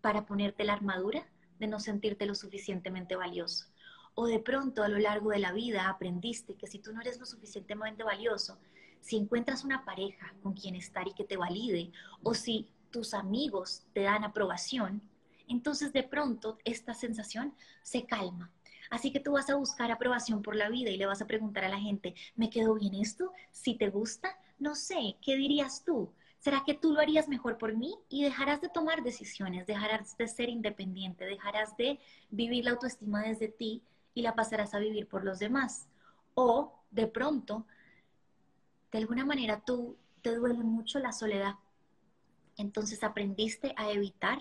para ponerte la armadura de no sentirte lo suficientemente valioso. O de pronto a lo largo de la vida aprendiste que si tú no eres lo suficientemente valioso, si encuentras una pareja con quien estar y que te valide, o si tus amigos te dan aprobación, entonces de pronto esta sensación se calma. Así que tú vas a buscar aprobación por la vida y le vas a preguntar a la gente, ¿me quedó bien esto? Si te gusta, no sé, ¿qué dirías tú? ¿Será que tú lo harías mejor por mí? Y dejarás de tomar decisiones, dejarás de ser independiente, dejarás de vivir la autoestima desde ti y la pasarás a vivir por los demás. O de pronto, de alguna manera tú te duele mucho la soledad. Entonces aprendiste a evitar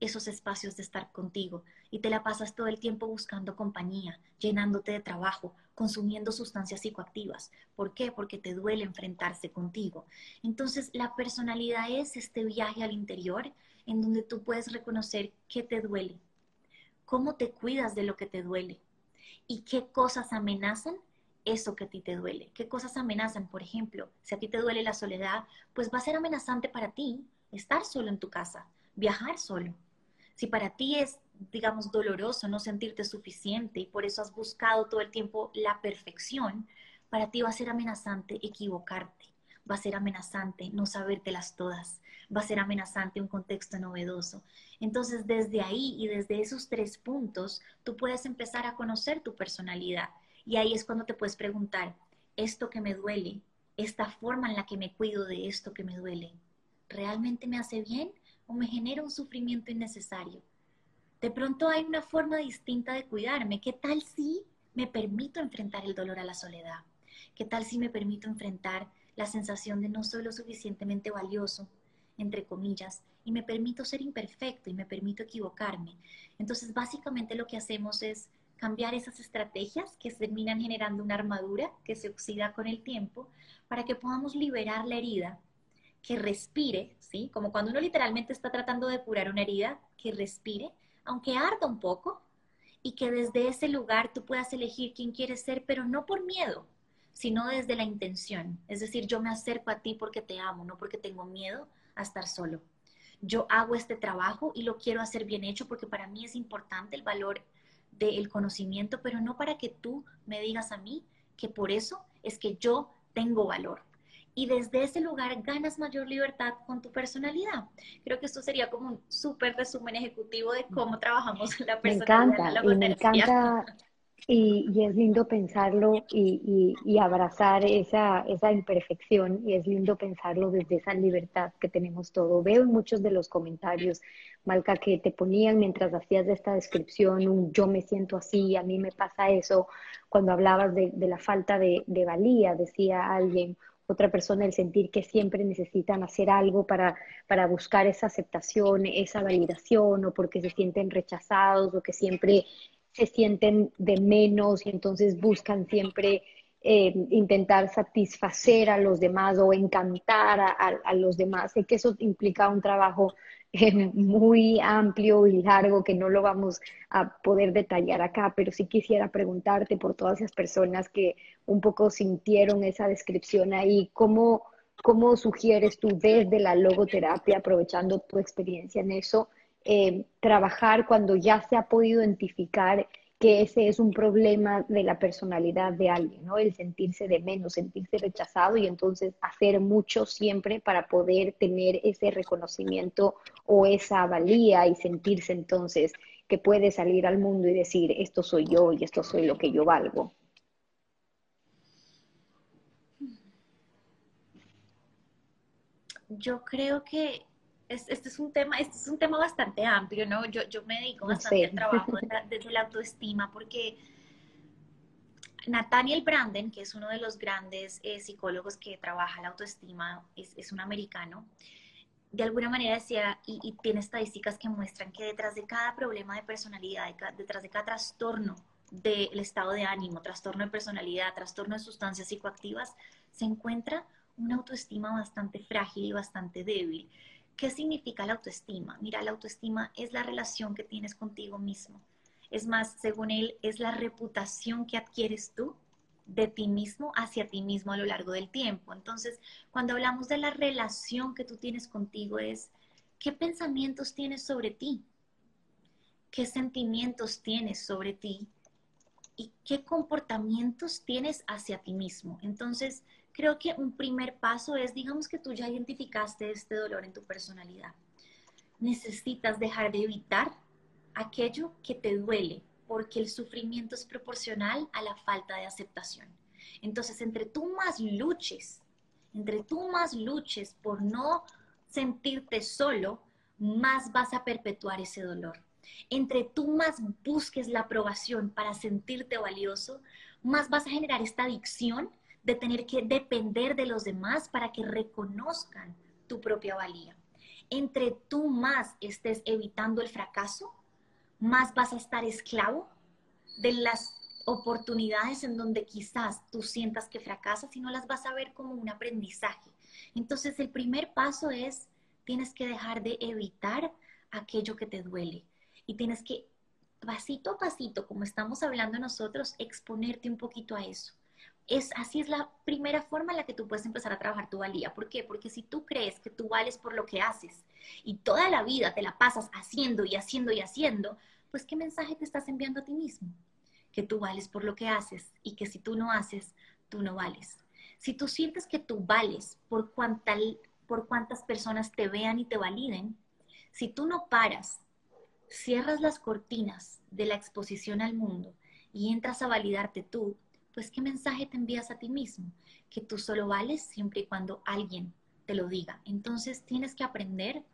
esos espacios de estar contigo y te la pasas todo el tiempo buscando compañía, llenándote de trabajo, consumiendo sustancias psicoactivas. ¿Por qué? Porque te duele enfrentarse contigo. Entonces, la personalidad es este viaje al interior en donde tú puedes reconocer qué te duele, cómo te cuidas de lo que te duele y qué cosas amenazan eso que a ti te duele. ¿Qué cosas amenazan? Por ejemplo, si a ti te duele la soledad, pues va a ser amenazante para ti estar solo en tu casa, viajar solo. Si para ti es, digamos, doloroso no sentirte suficiente y por eso has buscado todo el tiempo la perfección, para ti va a ser amenazante equivocarte, va a ser amenazante no sabértelas todas, va a ser amenazante un contexto novedoso. Entonces, desde ahí y desde esos tres puntos, tú puedes empezar a conocer tu personalidad y ahí es cuando te puedes preguntar, esto que me duele, esta forma en la que me cuido de esto que me duele, ¿realmente me hace bien o me genera un sufrimiento innecesario? De pronto hay una forma distinta de cuidarme. ¿Qué tal si me permito enfrentar el dolor a la soledad? ¿Qué tal si me permito enfrentar la sensación de no soy lo suficientemente valioso, entre comillas, y me permito ser imperfecto y me permito equivocarme? Entonces, básicamente lo que hacemos es cambiar esas estrategias que terminan generando una armadura que se oxida con el tiempo para que podamos liberar la herida, que respire, ¿sí? Como cuando uno literalmente está tratando de curar una herida, que respire, aunque arda un poco, y que desde ese lugar tú puedas elegir quién quieres ser, pero no por miedo, sino desde la intención. Es decir, yo me acerco a ti porque te amo, no porque tengo miedo a estar solo. Yo hago este trabajo y lo quiero hacer bien hecho porque para mí es importante el valor del conocimiento, pero no para que tú me digas a mí que por eso es que yo tengo valor. Y desde ese lugar ganas mayor libertad con tu personalidad. Creo que esto sería como un súper resumen ejecutivo de cómo trabajamos la personalidad. Me encanta, y me encanta y, es lindo pensarlo y, abrazar esa, esa, imperfección y es lindo pensarlo desde esa libertad que tenemos todo. Veo en muchos de los comentarios, Malca, que te ponían mientras hacías esta descripción un yo me siento así, a mí me pasa eso. Cuando hablabas de, la falta de, de valía, decía alguien, otra persona el sentir que siempre necesitan hacer algo para, para buscar esa aceptación, esa validación, o porque se sienten rechazados, o que siempre se sienten de menos y entonces buscan siempre eh, intentar satisfacer a los demás o encantar a, los demás. Sé que eso implica un trabajo eh, muy amplio y largo que no lo vamos a poder detallar acá, pero sí quisiera preguntarte por todas esas personas que un poco sintieron esa descripción ahí, ¿cómo, cómo sugieres tú desde la logoterapia, aprovechando tu experiencia en eso, eh, trabajar cuando ya se ha podido identificar que ese es un problema de la personalidad de alguien, ¿no? El sentirse de menos, sentirse rechazado y entonces hacer mucho siempre para poder tener ese reconocimiento o esa valía y sentirse entonces que puede salir al mundo y decir, esto soy yo y esto soy lo que yo valgo. Yo creo que este es un tema, este es un tema bastante amplio, ¿no? Yo, yo me dedico bastante al trabajo desde la autoestima porque Nathaniel Branden, que es uno de los grandes eh, psicólogos que trabaja la autoestima, es, es, un americano, de alguna manera decía, y, y, tiene estadísticas que muestran que detrás de cada problema de personalidad, detrás de cada trastorno del estado de ánimo, trastorno de personalidad, trastorno de sustancias psicoactivas, se encuentra una autoestima bastante frágil y bastante débil. ¿Qué significa la autoestima? Mira, la autoestima es la relación que tienes contigo mismo. Es más, según él, es la reputación que adquieres tú de ti mismo hacia ti mismo a lo largo del tiempo. Entonces, cuando hablamos de la relación que tú tienes contigo es, ¿qué pensamientos tienes sobre ti? ¿Qué sentimientos tienes sobre ti? ¿Y qué comportamientos tienes hacia ti mismo? Entonces, creo que un primer paso es, digamos que tú ya identificaste este dolor en tu personalidad. Necesitas dejar de evitar aquello que te duele, porque el sufrimiento es proporcional a la falta de aceptación. Entonces, entre tú más luches, entre tú más luches por no sentirte solo, más vas a perpetuar ese dolor. Entre tú más busques la aprobación para sentirte valioso, más vas a generar esta adicción de tener que depender de los demás para que reconozcan tu propia valía. entre tú más estés evitando el fracaso, más vas a estar esclavo de las oportunidades en donde quizás tú sientas que fracasas y no las vas a ver como un aprendizaje. Entonces el primer paso es, tienes que dejar de evitar aquello que te duele y tienes que, pasito a pasito, como estamos hablando nosotros, exponerte un poquito a eso. Es, así es la primera forma en la que tú puedes empezar a trabajar tu valía. ¿Por qué? Porque si tú crees que tú vales por lo que haces y toda la vida te la pasas haciendo y haciendo y haciendo, pues ¿qué mensaje te estás enviando a ti mismo? Que tú vales por lo que haces y que si tú no haces, tú no vales. Si tú sientes que tú vales por, por cuántas personas te vean y te validen, si tú no paras, cierras las cortinas de la exposición al mundo y entras a validarte tú, pues ¿qué mensaje te envías a ti mismo? Que tú solo vales siempre y cuando alguien te lo diga. Entonces tienes que aprender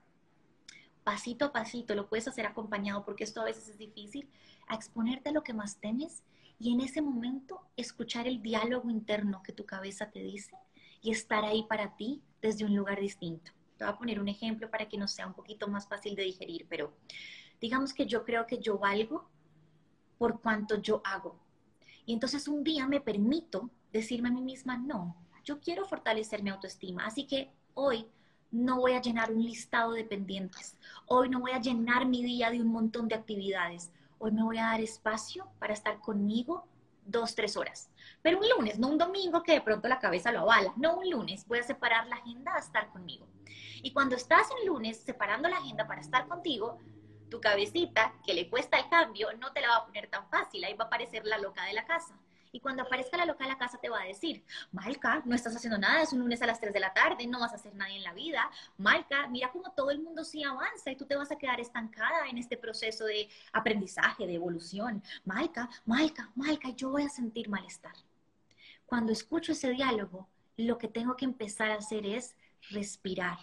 pasito a pasito, lo puedes hacer acompañado porque esto a veces es difícil, a exponerte a lo que más temes y en ese momento escuchar el diálogo interno que tu cabeza te dice y estar ahí para ti desde un lugar distinto. Te voy a poner un ejemplo para que nos sea un poquito más fácil de digerir, pero digamos que yo creo que yo valgo por cuanto yo hago. Y entonces un día me permito decirme a mí misma, no, yo quiero fortalecer mi autoestima, así que hoy no voy a llenar un listado de pendientes, hoy no voy a llenar mi día de un montón de actividades, hoy me voy a dar espacio para estar conmigo dos, tres horas. Pero un lunes, no un domingo que de pronto la cabeza lo avala, no un lunes, voy a separar la agenda a estar conmigo. Y cuando estás en lunes separando la agenda para estar contigo, tu cabecita, que le cuesta el cambio, no te la va a poner tan fácil, ahí va a aparecer la loca de la casa. Y cuando aparezca la loca de la casa te va a decir, Malca, no estás haciendo nada, es un lunes a las 3 de la tarde, no vas a hacer nada en la vida. Malca, mira cómo todo el mundo sí avanza y tú te vas a quedar estancada en este proceso de aprendizaje, de evolución. Malca, Malca, Malca, yo voy a sentir malestar. Cuando escucho ese diálogo, lo que tengo que empezar a hacer es respirar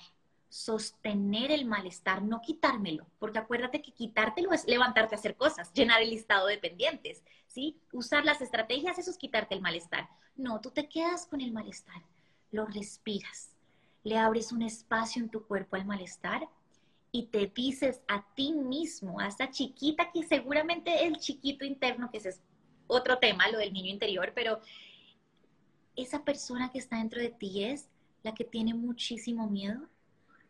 sostener el malestar, no quitármelo, porque acuérdate que quitártelo es levantarte a hacer cosas, llenar el listado de pendientes, ¿sí? Usar las estrategias, eso es quitarte el malestar. No, tú te quedas con el malestar, lo respiras, le abres un espacio en tu cuerpo al malestar y te dices a ti mismo, a esa chiquita que seguramente el chiquito interno, que ese es otro tema, lo del niño interior, pero esa persona que está dentro de ti es la que tiene muchísimo miedo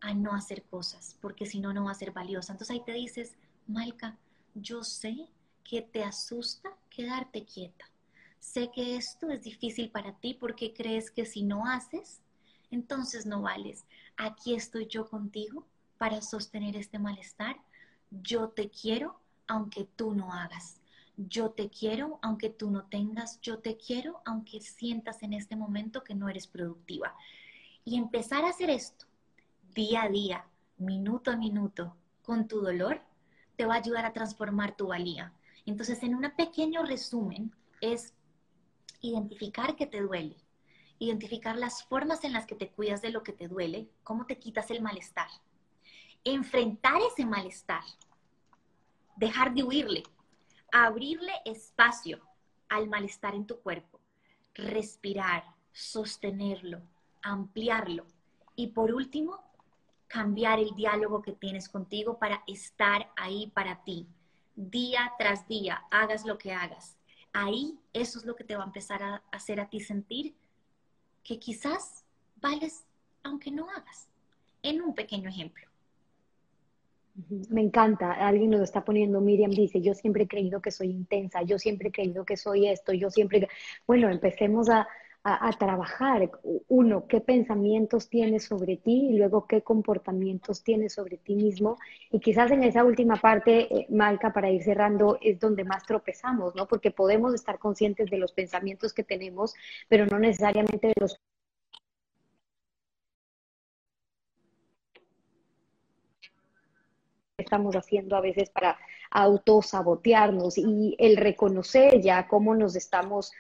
a no hacer cosas, porque si no, no va a ser valiosa. Entonces ahí te dices, Malca, yo sé que te asusta quedarte quieta. Sé que esto es difícil para ti porque crees que si no haces, entonces no vales. Aquí estoy yo contigo para sostener este malestar. Yo te quiero aunque tú no hagas. Yo te quiero aunque tú no tengas. Yo te quiero aunque sientas en este momento que no eres productiva. Y empezar a hacer esto día a día, minuto a minuto, con tu dolor, te va a ayudar a transformar tu valía. Entonces, en un pequeño resumen, es identificar que te duele, identificar las formas en las que te cuidas de lo que te duele, cómo te quitas el malestar, enfrentar ese malestar, dejar de huirle, abrirle espacio al malestar en tu cuerpo, respirar, sostenerlo, ampliarlo y por último, cambiar el diálogo que tienes contigo para estar ahí para ti, día tras día, hagas lo que hagas. Ahí eso es lo que te va a empezar a hacer a ti sentir que quizás vales aunque no hagas. En un pequeño ejemplo. Me encanta, alguien lo está poniendo, Miriam dice, yo siempre he creído que soy intensa, yo siempre he creído que soy esto, yo siempre, bueno, empecemos a, a, trabajar. Uno, qué pensamientos tienes sobre ti y luego qué comportamientos tienes sobre ti mismo. Y quizás en esa última parte, eh, Malca, para ir cerrando, es donde más tropezamos, ¿no? Porque podemos estar conscientes de los pensamientos que tenemos, pero no necesariamente de los estamos haciendo a veces para autosabotearnos y el reconocer ya cómo nos estamos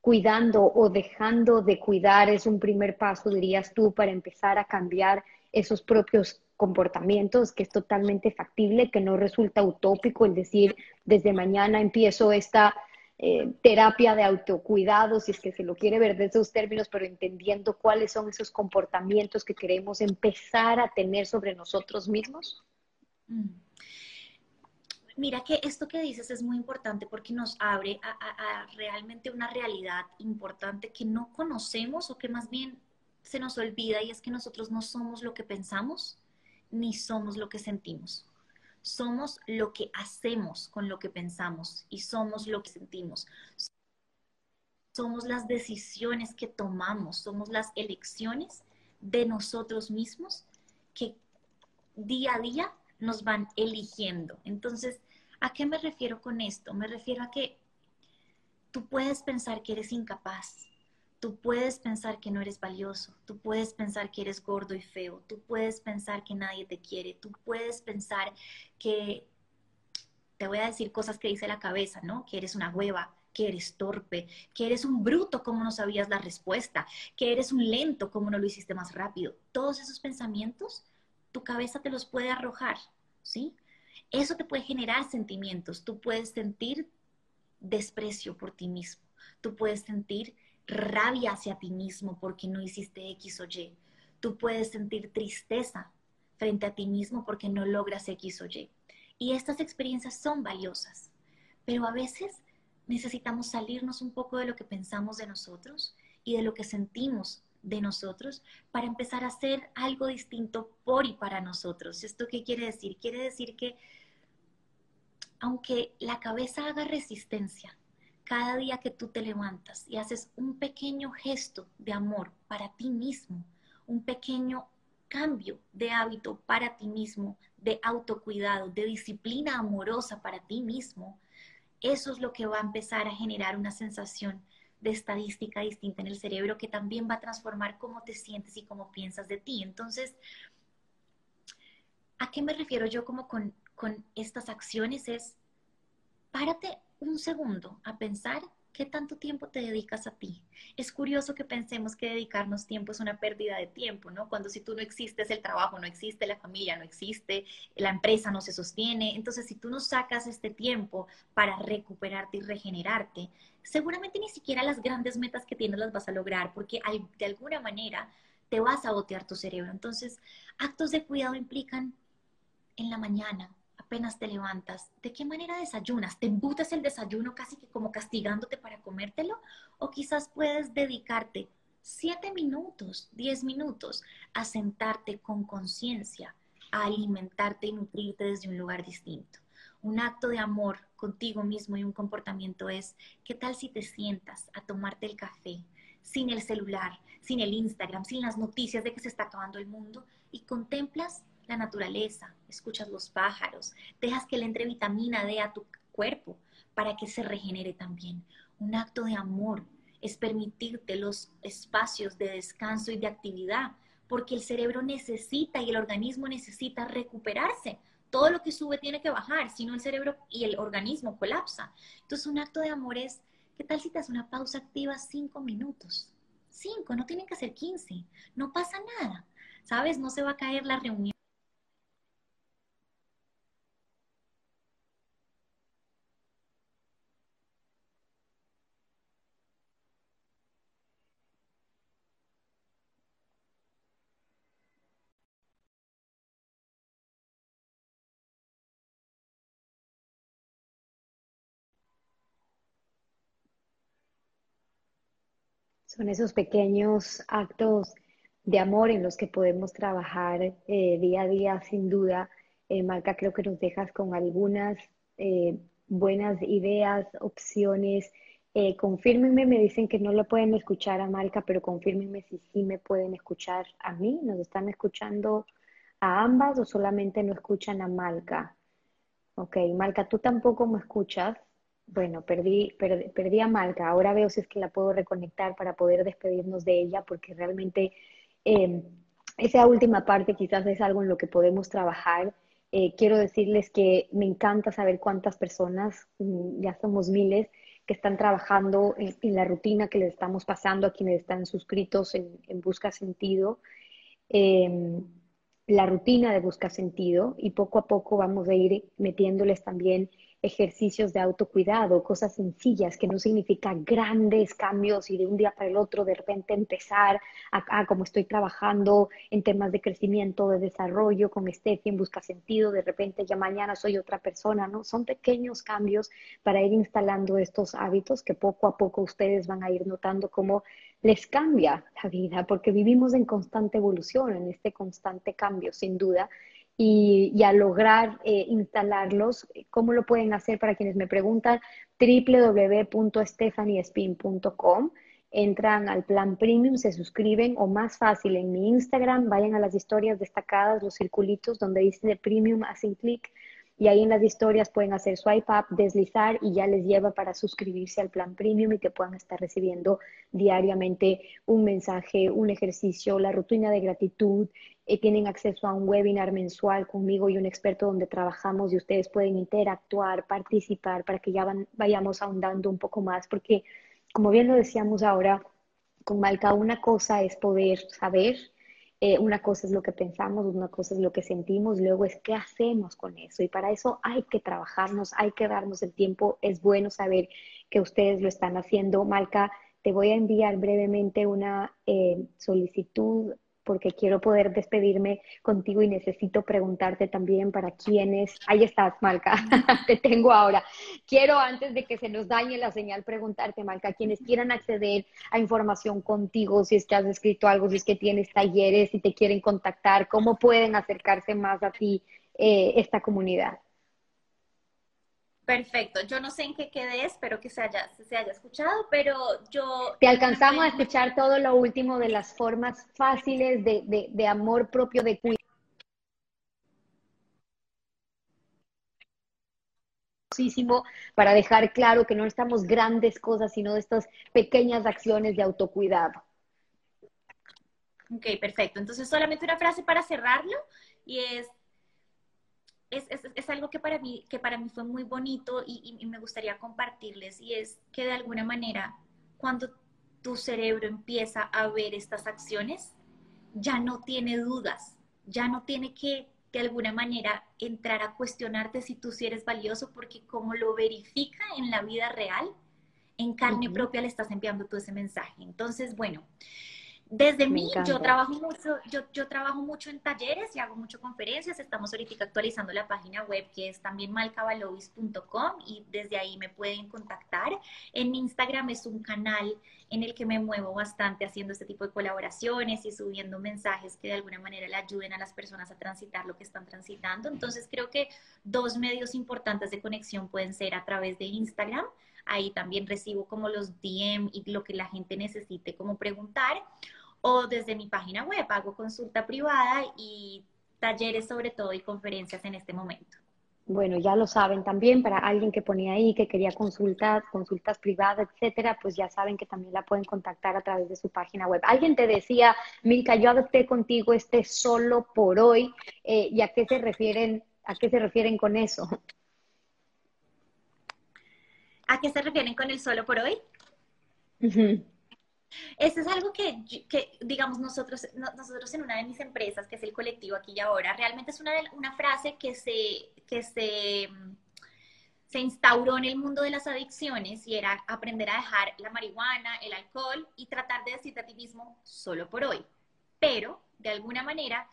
cuidando o dejando de cuidar es un primer paso, dirías tú, para empezar a cambiar esos propios comportamientos, que es totalmente factible, que no resulta utópico el decir, desde mañana empiezo esta eh, terapia de autocuidado, si es que se lo quiere ver de esos términos, pero entendiendo cuáles son esos comportamientos que queremos empezar a tener sobre nosotros mismos? Mm. Mira que esto que dices es muy importante porque nos abre a, realmente una realidad importante que no conocemos o que más bien se nos olvida y es que nosotros no somos lo que pensamos ni somos lo que sentimos. Somos lo que hacemos con lo que pensamos y somos lo que sentimos. Somos las decisiones que tomamos, somos las elecciones de nosotros mismos que día a día nos van eligiendo. Entonces, ¿a qué me refiero con esto? Me refiero a que tú puedes pensar que eres incapaz, tú puedes pensar que no eres valioso, tú puedes pensar que eres gordo y feo, tú puedes pensar que nadie te quiere, tú puedes pensar que, te voy a decir cosas que dice la cabeza, ¿no? Que eres una hueva, que eres torpe, que eres un bruto como no sabías la respuesta, que eres un lento como no lo hiciste más rápido. Todos esos pensamientos tu cabeza te los puede arrojar, ¿sí? Eso te puede generar sentimientos. Tú puedes sentir desprecio por ti mismo. Tú puedes sentir rabia hacia ti mismo porque no hiciste X o Y. Tú puedes sentir tristeza frente a ti mismo porque no logras X o Y. Y estas experiencias son valiosas, pero a veces necesitamos salirnos un poco de lo que pensamos de nosotros y de lo que sentimos de nosotros para empezar a hacer algo distinto por y para nosotros. ¿Esto qué quiere decir? Quiere decir que aunque la cabeza haga resistencia, cada día que tú te levantas y haces un pequeño gesto de amor para ti mismo, un pequeño cambio de hábito para ti mismo, de autocuidado, de disciplina amorosa para ti mismo, eso es lo que va a empezar a generar una sensación de estadística distinta en el cerebro que también va a transformar cómo te sientes y cómo piensas de ti. Entonces, ¿a qué me refiero yo como con, con estas acciones? Es, párate un segundo a pensar ¿Qué tanto tiempo te dedicas a ti? Es curioso que pensemos que dedicarnos tiempo es una pérdida de tiempo, ¿no? Cuando si tú no existes, el trabajo no existe, la familia no existe, la empresa no se sostiene. Entonces, si tú no sacas este tiempo para recuperarte y regenerarte, seguramente ni siquiera las grandes metas que tienes las vas a lograr, porque de alguna manera te vas a botear tu cerebro. Entonces, actos de cuidado implican en la mañana, apenas te levantas, ¿de qué manera desayunas? ¿Te embutas el desayuno casi que como castigándote para comértelo? ¿O quizás puedes dedicarte siete minutos, diez minutos a sentarte con conciencia, a alimentarte y nutrirte desde un lugar distinto? Un acto de amor contigo mismo y un comportamiento es, ¿qué tal si te sientas a tomarte el café sin el celular, sin el Instagram, sin las noticias de que se está acabando el mundo y contemplas la naturaleza, escuchas los pájaros, dejas que le entre vitamina D a tu cuerpo para que se regenere también. Un acto de amor es permitirte los espacios de descanso y de actividad, porque el cerebro necesita y el organismo necesita recuperarse. Todo lo que sube tiene que bajar, si no el cerebro y el organismo colapsa. Entonces un acto de amor es, ¿qué tal si te haces una pausa activa cinco minutos? Cinco, no tienen que ser quince, no pasa nada, ¿sabes? No se va a caer la reunión Son esos pequeños actos de amor en los que podemos trabajar eh, día a día, sin duda. Eh, Marca, creo que nos dejas con algunas eh, buenas ideas, opciones. confírmenme, me dicen que no lo pueden escuchar a Marca, pero confírmenme si sí me pueden escuchar a mí. ¿Nos están escuchando a ambas o solamente no escuchan a Malca? Ok, Malca, tú tampoco me escuchas. Bueno, perdí, perdí, a Malca. Ahora veo si es que la puedo reconectar para poder despedirnos de ella, porque realmente em, esa última parte quizás es algo en lo que podemos trabajar. Eh, quiero decirles que me encanta saber cuántas personas, mm, ya somos miles, que están trabajando en, la rutina que les estamos pasando a quienes están suscritos en, Busca Sentido. Em, la rutina de Busca Sentido y poco a poco vamos a ir metiéndoles también ejercicios de autocuidado, cosas sencillas que no significan grandes cambios y de un día para el otro de repente empezar a, como estoy trabajando en temas de crecimiento, de desarrollo con Steffi en Busca Sentido, de repente ya mañana soy otra persona, ¿no? Son pequeños cambios para ir instalando estos hábitos que poco a poco ustedes van a ir notando cómo les cambia la vida, porque vivimos en constante evolución, en este constante cambio, sin duda y, a lograr eh, instalarlos. ¿Cómo lo pueden hacer para quienes me preguntan? www.stephaniespin.com. Entran al plan premium, se suscriben o más fácil en mi Instagram, vayan a las historias destacadas, los circulitos donde dice premium, hacen clic y ahí en las historias pueden hacer swipe up, deslizar y ya les lleva para suscribirse al plan premium y que puedan estar recibiendo diariamente un mensaje, un ejercicio, la rutina de gratitud. Eh, tienen acceso a un webinar mensual conmigo y un experto donde trabajamos y ustedes pueden interactuar, participar para que ya vayamos ahondando un poco más, porque como bien lo decíamos ahora, con Malca, una cosa es poder saber eh, una cosa es lo que pensamos, una cosa es lo que sentimos, luego es qué hacemos con eso. Y para eso hay que trabajarnos, hay que darnos el tiempo. Es bueno saber que ustedes lo están haciendo. Malca, te voy a enviar brevemente una eh, solicitud porque quiero poder despedirme contigo y necesito preguntarte también para quiénes. Ahí estás, Malca, te tengo ahora. Quiero antes de que se nos dañe la señal preguntarte, Malca, quienes quieran acceder a información contigo, si es que has escrito algo, si es que tienes talleres, si te quieren contactar, ¿cómo pueden acercarse más a ti eh, esta comunidad? Perfecto. Yo no sé en qué quedé, espero que se haya, se haya escuchado, pero yo... Te alcanzamos a escuchar todo lo último de las formas fáciles de, de, amor propio, de cuidado. para dejar claro que no estamos grandes cosas, sino de estas pequeñas acciones de autocuidado. Ok, perfecto. Entonces, solamente una frase para cerrarlo y es, es, es, algo que para, mí, que para mí fue muy bonito y, y, me gustaría compartirles y es que de alguna manera cuando tu cerebro empieza a ver estas acciones, ya no tiene dudas, ya no tiene que de alguna manera entrar a cuestionarte si tú sí eres valioso porque como lo verifica en la vida real, en carne propia le estás enviando tú ese mensaje. Entonces, bueno, desde mí, yo trabajo mucho, yo, yo, trabajo mucho en talleres y hago mucho conferencias. Estamos ahorita actualizando la página web que es también malcabalovis.com y desde ahí me pueden contactar. En Instagram es un canal en el que me muevo bastante haciendo este tipo de colaboraciones y subiendo mensajes que de alguna manera le ayuden a las personas a transitar lo que están transitando. Entonces creo que dos medios importantes de conexión pueden ser a través de Instagram. Ahí también recibo como los DM y lo que la gente necesite como preguntar o desde mi página web hago consulta privada y talleres sobre todo y conferencias en este momento. Bueno, ya lo saben también, para alguien que ponía ahí que quería consultas, consultas privadas, etcétera, pues ya saben que también la pueden contactar a través de su página web. Alguien te decía, Milka, yo adopté contigo este solo por hoy, eh, ¿y a qué se refieren, a qué se refieren con eso? ¿A qué se refieren con el solo por hoy? Eso es algo que, que, digamos, nosotros, nosotros en una de mis empresas, que es el colectivo aquí y ahora, realmente es una, una frase que se, que se, se instauró en el mundo de las adicciones y era aprender a dejar la marihuana, el alcohol y tratar de decirte a ti mismo solo por hoy. Pero, de alguna manera,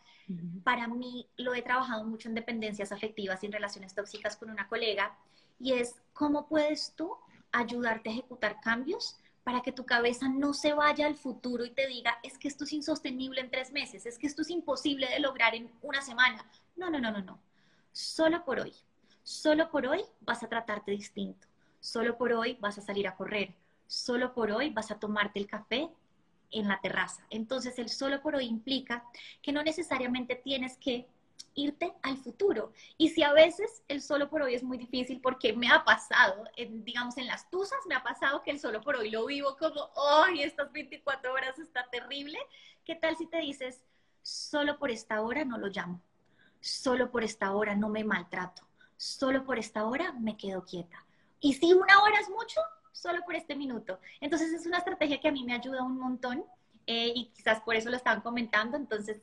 para mí lo he trabajado mucho en dependencias afectivas y en relaciones tóxicas con una colega, y es cómo puedes tú ayudarte a ejecutar cambios para que tu cabeza no se vaya al futuro y te diga, es que esto es insostenible en tres meses, es que esto es imposible de lograr en una semana. No, no, no, no, no. Solo por hoy. Solo por hoy vas a tratarte distinto. Solo por hoy vas a salir a correr. Solo por hoy vas a tomarte el café en la terraza. Entonces el solo por hoy implica que no necesariamente tienes que irte al futuro. Y si a veces el solo por hoy es muy difícil porque me ha pasado, digamos en las tusas, me ha pasado que el solo por hoy lo vivo como, ¡ay, estas 24 horas está terrible! ¿Qué tal si te dices, solo por esta hora no lo llamo? Solo por esta hora no me maltrato. Solo por esta hora me quedo quieta. Y si una hora es mucho, solo por este minuto. Entonces es una estrategia que a mí me ayuda un montón eh, y quizás por eso lo estaban comentando. Entonces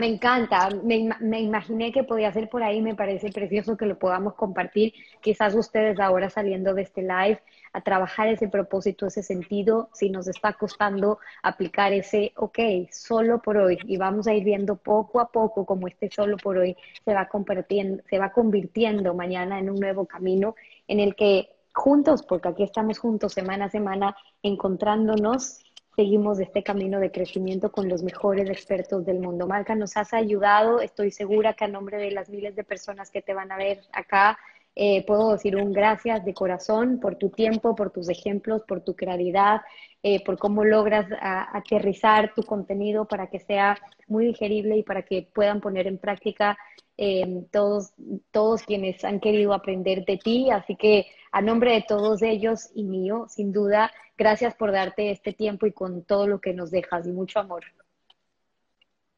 Me encanta, me, me, imaginé que podía ser por ahí, me parece precioso que lo podamos compartir. Quizás ustedes ahora saliendo de este live a trabajar ese propósito, ese sentido, si nos está costando aplicar ese, ok, solo por hoy, y vamos a ir viendo poco a poco cómo este solo por hoy se va, convirtiendo, se va convirtiendo mañana en un nuevo camino en el que juntos, porque aquí estamos juntos semana a semana encontrándonos seguimos este camino de crecimiento con los mejores expertos del mundo. Marca, nos has ayudado, estoy segura que a nombre de las miles de personas que te van a ver acá, eh, puedo decir un gracias de corazón por tu tiempo, por tus ejemplos, por tu claridad, eh, por cómo logras aterrizar tu contenido para que sea muy digerible y para que puedan poner en práctica eh, todos, todos quienes han querido aprender de ti. Así que a nombre de todos ellos y mío, sin duda, gracias por darte este tiempo y con todo lo que nos dejas y mucho amor.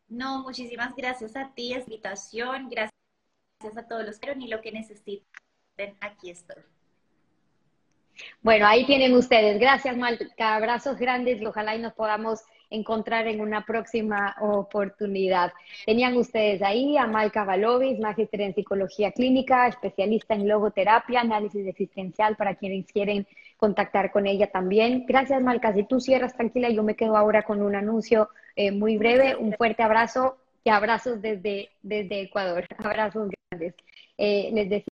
No, muchísimas gracias a ti, invitación, gracias a todos los que y lo que necesiten, aquí estoy. Bueno, ahí tienen ustedes. Gracias, Malca. Abrazos grandes y ojalá y nos podamos encontrar en una próxima oportunidad. Tenían ustedes ahí a Malca Valovis, magíster en psicología clínica, especialista en logoterapia, análisis existencial para quienes quieren contactar con ella también. Gracias, Malca. Si tú cierras tranquila, yo me quedo ahora con un anuncio eh, muy breve. Un fuerte abrazo y abrazos desde, desde Ecuador. Abrazos grandes. Eh, les deseo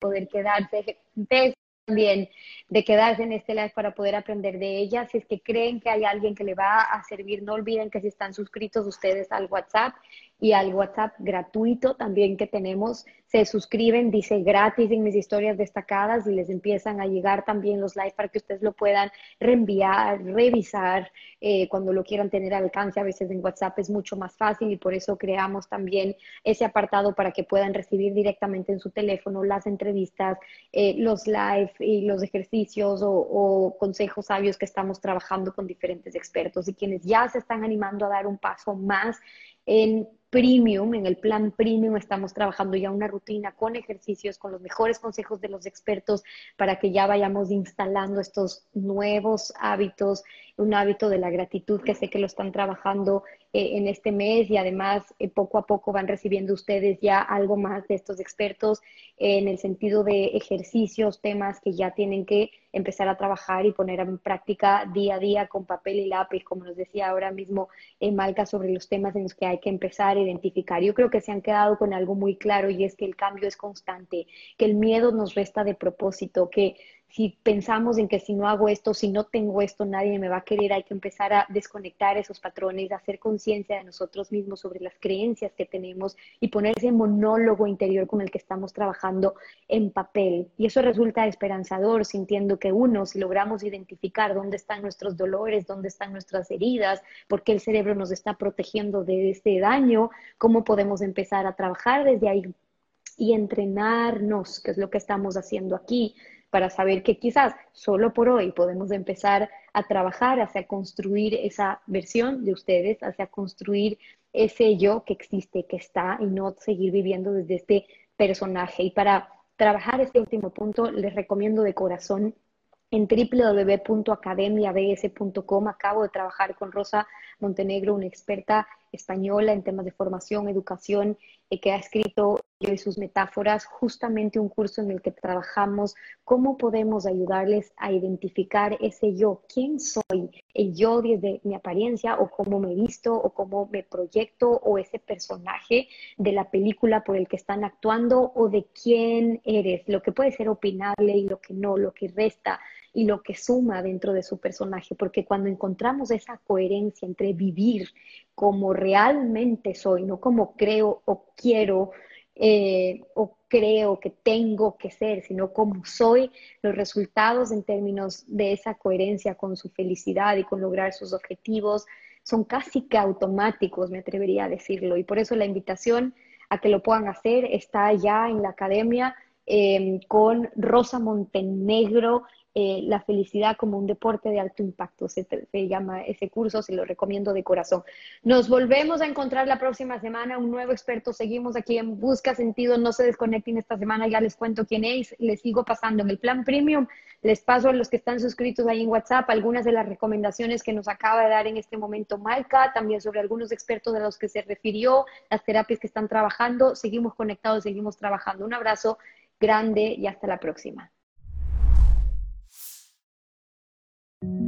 poder quedarse también de quedarse en este live para poder aprender de ella. Si es que creen que hay alguien que le va a servir, no olviden que si están suscritos ustedes al WhatsApp y al WhatsApp gratuito también que tenemos, se suscriben, dice gratis en mis historias destacadas y les empiezan a llegar también los likes para que ustedes lo puedan reenviar, revisar eh, cuando lo quieran tener al alcance. A veces en WhatsApp es mucho más fácil y por eso creamos también ese apartado para que puedan recibir directamente en su teléfono las entrevistas, eh, los live y los ejercicios o, consejos sabios que estamos trabajando con diferentes expertos y quienes ya se están animando a dar un paso más en premium, en el plan premium estamos trabajando ya una rutina con ejercicios, con los mejores consejos de los expertos para que ya vayamos instalando estos nuevos hábitos, un hábito de la gratitud que sé que lo están trabajando eh, en este mes y además eh, poco a poco van recibiendo ustedes ya algo más de estos expertos en el sentido de ejercicios, temas que ya tienen que empezar a trabajar y poner en práctica día a día con papel y lápiz, como nos decía ahora mismo en Malca sobre los temas en los que hay que empezar a identificar. Yo creo que se han quedado con algo muy claro y es que el cambio es constante, que el miedo nos resta de propósito, que si pensamos en que si no hago esto, si no tengo esto, nadie me va a querer, hay que empezar a desconectar esos patrones, a hacer conciencia de nosotros mismos sobre las creencias que tenemos y poner ese monólogo interior con el que estamos trabajando en papel. Y eso resulta esperanzador, sintiendo que uno, si logramos identificar dónde están nuestros dolores, dónde están nuestras heridas, por qué el cerebro nos está protegiendo de este daño, cómo podemos empezar a trabajar desde ahí y entrenarnos, que es lo que estamos haciendo aquí, para saber que quizás solo por hoy podemos empezar a trabajar hacia construir esa versión de ustedes, hacia construir ese yo que existe, que está y no seguir viviendo desde este personaje. Y para trabajar este último punto, les recomiendo de corazón en www.academiabs.com. Acabo de trabajar con Rosa Montenegro, una experta española en temas de formación, educación, eh, que ha escrito yo y sus metáforas, justamente un curso en el que trabajamos cómo podemos ayudarles a identificar ese yo, quién soy, el yo desde mi apariencia o cómo me visto o cómo me proyecto o ese personaje de la película por el que están actuando o de quién eres, lo que puede ser opinable y lo que no, lo que resta y lo que suma dentro de su personaje, porque cuando encontramos esa coherencia entre vivir como realmente soy, no como creo o quiero eh, o creo que tengo que ser, sino como soy, los resultados en términos de esa coherencia con su felicidad y con lograr sus objetivos son casi que automáticos, me atrevería a decirlo. Y por eso la invitación a que lo puedan hacer está ya en la academia eh, con Rosa Montenegro eh, la felicidad como un deporte de alto impacto. Se, llama ese curso, se lo recomiendo de corazón. Nos volvemos a encontrar la próxima semana, un nuevo experto. Seguimos aquí en Busca Sentido. No se desconecten esta semana, ya les cuento quién es. Les sigo pasando en el plan premium. Les paso a los que están suscritos ahí en WhatsApp algunas de las recomendaciones que nos acaba de dar en este momento Malca, también sobre algunos expertos de los que se refirió, las terapias que están trabajando. Seguimos conectados, seguimos trabajando. Un abrazo grande y hasta la próxima. thank you